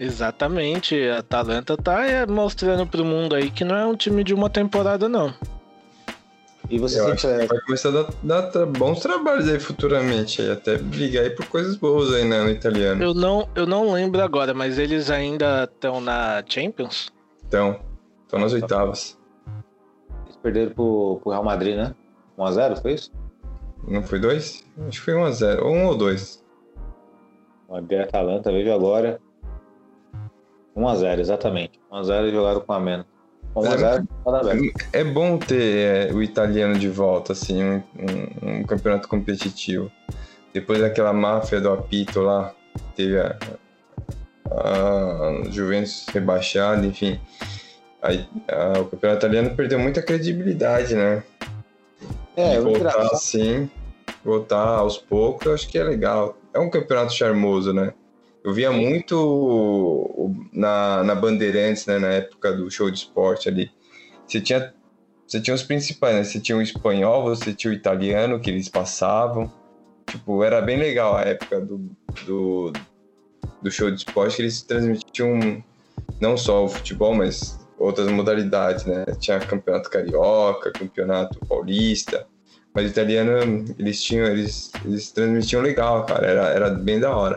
Exatamente, a Atalanta tá é, mostrando pro mundo aí que não é um time de uma temporada, não. E você sempre... É vai começar a dar, dar tra bons trabalhos aí futuramente, aí, até brigar aí por coisas boas aí né, no italiano. Eu não, eu não lembro agora, mas eles ainda estão na Champions? Estão, estão nas oitavas. Eles perderam pro, pro Real Madrid, né? 1x0, foi isso? Não foi 2? Acho que foi 1x0, ou 1 ou 2. Madrid Atalanta, vejo agora. 1x0, exatamente. 1x0 jogaram com a menos. 1x0, é, é bom ter é, o italiano de volta, assim, um, um, um, campeonato competitivo. Depois daquela máfia do apito lá, teve a, a Juventus rebaixada, enfim. Aí, a, o campeonato italiano perdeu muita credibilidade, né? É, e voltar assim, voltar aos poucos, eu acho que é legal. É um campeonato charmoso, né? Eu via muito na, na Bandeirantes, né, na época do show de esporte ali. Você tinha, você tinha os principais, né? Você tinha o espanhol, você tinha o italiano que eles passavam. Tipo, era bem legal a época do, do, do show de esporte, que eles transmitiam não só o futebol, mas outras modalidades, né? Tinha campeonato carioca, campeonato paulista, mas italiano eles tinham, eles, eles transmitiam legal, cara, era, era bem da hora.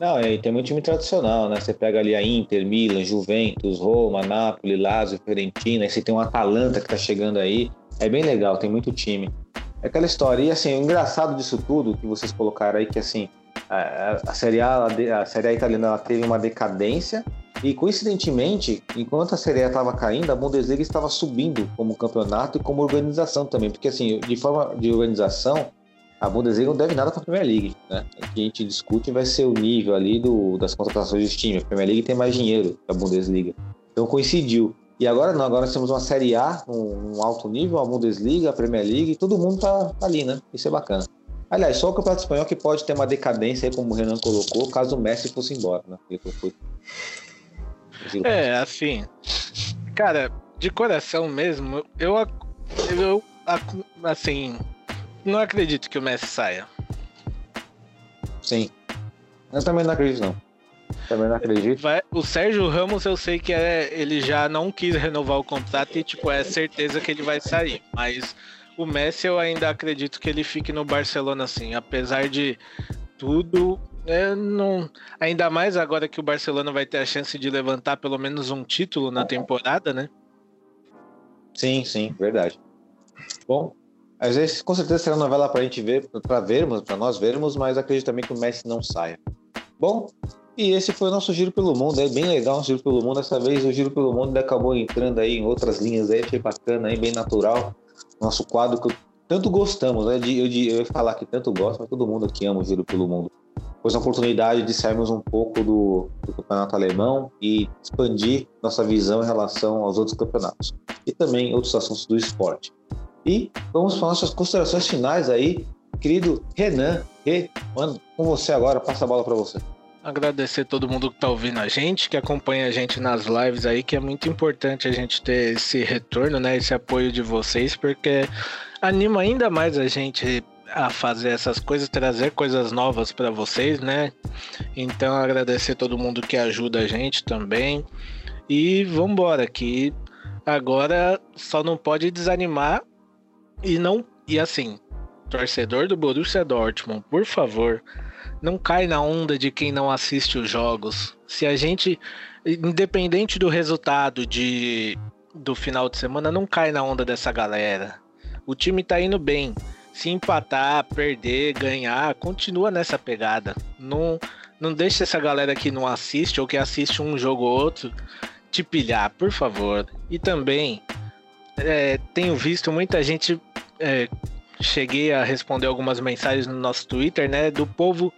Não, e tem muito time tradicional, né? Você pega ali a Inter, Milan, Juventus, Roma, Napoli, Lazio, Fiorentina, aí você tem um Atalanta que tá chegando aí. É bem legal, tem muito time. É aquela história. E assim, o engraçado disso tudo que vocês colocaram aí, que assim, a, a Série A, a Série A italiana ela teve uma decadência e coincidentemente, enquanto a Série A estava caindo, a Bundesliga estava subindo como campeonato e como organização também, porque assim, de forma de organização, a Bundesliga não deve nada para a Premier League, né? O que a gente discute vai ser o nível ali do, das contratações de time. A Premier League tem mais dinheiro que a Bundesliga. Então coincidiu. E agora não, agora nós temos uma Série A, um, um alto nível, a Bundesliga, a Premier League, todo mundo tá, tá, ali, né? Isso é bacana. Aliás, só o Campeonato Espanhol que pode ter uma decadência aí, como o Renan colocou, caso o Messi fosse embora, né? Foi... É, assim, cara, de coração mesmo, eu, eu assim, não acredito que o Messi saia. Sim. Eu também não acredito, não. Também não acredito. Vai, o Sérgio Ramos, eu sei que é, ele já não quis renovar o contrato e, tipo, é certeza que ele vai sair. Mas o Messi, eu ainda acredito que ele fique no Barcelona, assim. Apesar de tudo, é, não, ainda mais agora que o Barcelona vai ter a chance de levantar pelo menos um título na temporada, né? Sim, sim, verdade. Bom, às vezes, com certeza será novela para a gente ver, para vermos, para nós vermos, mas acredito também que o Messi não saia. Bom, e esse foi o nosso giro pelo mundo, é bem legal o giro pelo mundo. Dessa vez o giro pelo mundo acabou entrando aí em outras linhas aí, achei bacana aí, bem natural. Nosso quadro que tanto gostamos, né? De, eu, de, eu ia falar que tanto gosta, mas todo mundo aqui ama o giro pelo mundo. Pois a oportunidade de sairmos um pouco do, do campeonato alemão e expandir nossa visão em relação aos outros campeonatos e também outros assuntos do esporte. E vamos para nossas considerações finais aí, querido Renan. E, mano, com você agora, passa a bola para você. Agradecer todo mundo que está ouvindo a gente, que acompanha a gente nas lives aí, que é muito importante a gente ter esse retorno, né? Esse apoio de vocês, porque anima ainda mais a gente a fazer essas coisas, trazer coisas novas para vocês, né? Então agradecer todo mundo que ajuda a gente também. E vamos embora, que agora só não pode desanimar e não. E assim, torcedor do Borussia Dortmund, por favor, não cai na onda de quem não assiste os jogos. Se a gente, independente do resultado de do final de semana, não cai na onda dessa galera. O time tá indo bem. Se empatar, perder, ganhar, continua nessa pegada. Não, não deixa essa galera que não assiste ou que assiste um jogo ou outro te pilhar, por favor. E também é, tenho visto muita gente. É, cheguei a responder algumas mensagens no nosso Twitter, né? Do povo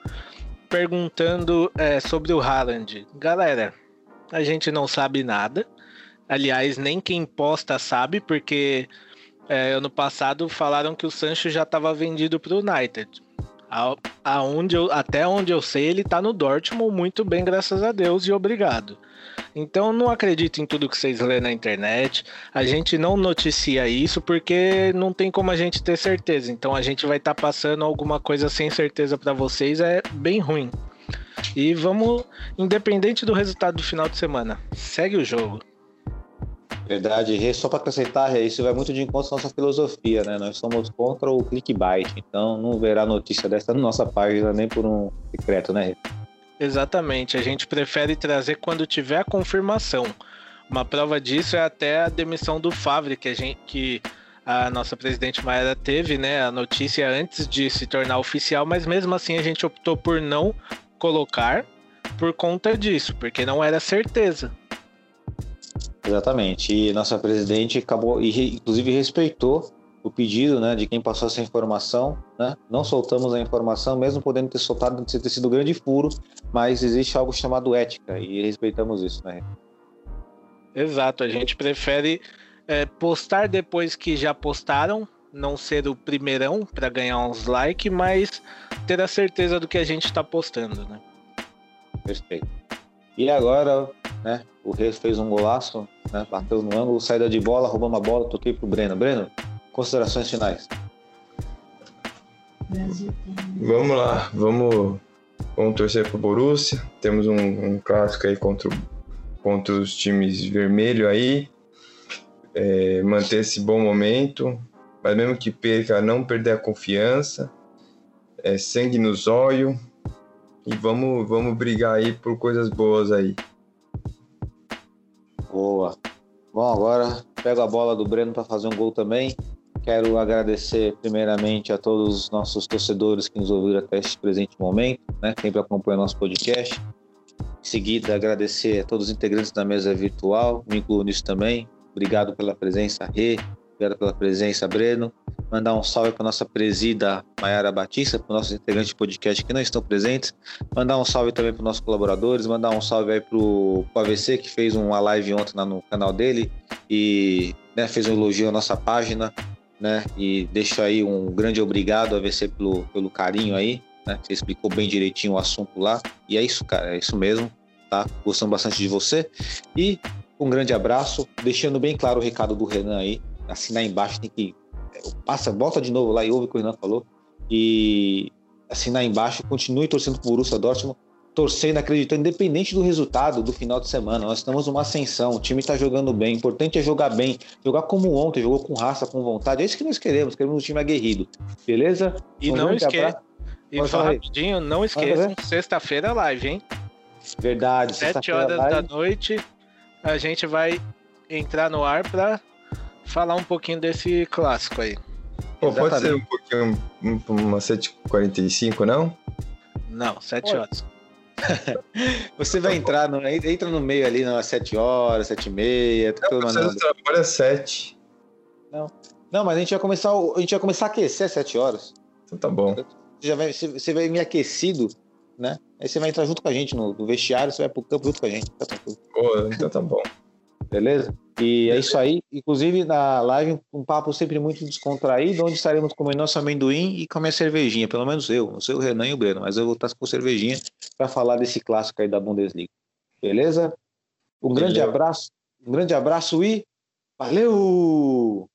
perguntando é, sobre o Haaland. Galera, a gente não sabe nada. Aliás, nem quem posta sabe, porque é, ano passado falaram que o Sancho já estava vendido para o United. A, aonde eu, até onde eu sei, ele está no Dortmund muito bem, graças a Deus, e obrigado. Então não acredito em tudo que vocês lêem na internet. A gente não noticia isso porque não tem como a gente ter certeza. Então a gente vai estar tá passando alguma coisa sem certeza para vocês, é bem ruim. E vamos, independente do resultado do final de semana, segue o jogo. Verdade, só para acrescentar, isso vai muito de encontro à nossa filosofia, né? Nós somos contra o clickbait, então não verá notícia dessa na nossa página nem por um secreto, né? Exatamente, a gente prefere trazer quando tiver a confirmação. Uma prova disso é até a demissão do Favre, que a gente que a nossa presidente Maera teve, né, a notícia antes de se tornar oficial, mas mesmo assim a gente optou por não colocar por conta disso, porque não era certeza. Exatamente. E nossa presidente acabou, e inclusive respeitou o pedido né, de quem passou essa informação. Né? Não soltamos a informação, mesmo podendo ter soltado, ter sido um grande furo, mas existe algo chamado ética e respeitamos isso. Né? Exato, a gente prefere é, postar depois que já postaram, não ser o primeirão para ganhar uns likes, mas ter a certeza do que a gente está postando. Né? Perfeito. E agora, né, o Reis fez um golaço, né, bateu no ângulo, saída de bola, roubou uma bola, toquei pro Breno. Breno, considerações finais. Vamos lá, vamos, vamos torcer pro Borussia. Temos um, um clássico aí contra, contra os times vermelhos aí. É, manter esse bom momento, mas mesmo que perca, não perder a confiança. É, sangue nos olhos, e vamos, vamos brigar aí por coisas boas aí. Boa. Bom, agora pego a bola do Breno para fazer um gol também. Quero agradecer primeiramente a todos os nossos torcedores que nos ouviram até este presente momento, né? Sempre acompanham nosso podcast. Em seguida, agradecer a todos os integrantes da mesa virtual, me incluo nisso também. Obrigado pela presença, Rê. Obrigado pela presença, Breno. Mandar um salve para nossa presida Mayara Batista, para os nossos integrantes de podcast que não estão presentes. Mandar um salve também para os nossos colaboradores. Mandar um salve aí para o AVC, que fez uma live ontem lá no canal dele e né, fez um elogio à nossa página. Né, e deixo aí um grande obrigado AVC pelo, pelo carinho aí. Né, você explicou bem direitinho o assunto lá. E é isso, cara, é isso mesmo. Tá? Gostando bastante de você. E um grande abraço, deixando bem claro o recado do Renan aí. Assinar embaixo tem que passa, volta de novo lá e ouve o que o Renan falou. E assinar embaixo, continue torcendo pro Borussia Dortmund, torcendo, acreditando, independente do resultado do final de semana. Nós estamos numa ascensão, o time está jogando bem. O importante é jogar bem, jogar como ontem, jogou com raça, com vontade. É isso que nós queremos, queremos um time aguerrido. Beleza? E não esqueça. E só rapidinho, não esqueçam, sexta-feira live, hein? Verdade. Sete horas live. da noite, a gente vai entrar no ar para falar um pouquinho desse clássico aí. Pô, pode ser um pouquinho, uma 7h45, não? Não, 7 horas. Você vai entrar, no, entra no meio ali nas 7 horas, 7 e meia. Não, você trabalha 7. Não. Não, mas a gente vai começar, a gente vai começar a aquecer às 7 horas. Então tá bom. Você, já vai, você vai me aquecido, né? Aí você vai entrar junto com a gente no, no vestiário, você vai pro campo junto com a gente. Tá Pô, então tá bom. Beleza? E é isso aí. Inclusive, na live, um papo sempre muito descontraído, onde estaremos comendo nosso amendoim e com a minha cervejinha. Pelo menos eu. Não sei o Renan e o Breno, mas eu vou estar com cervejinha para falar desse clássico aí da Bundesliga. Beleza? Um grande abraço. Um grande abraço e valeu!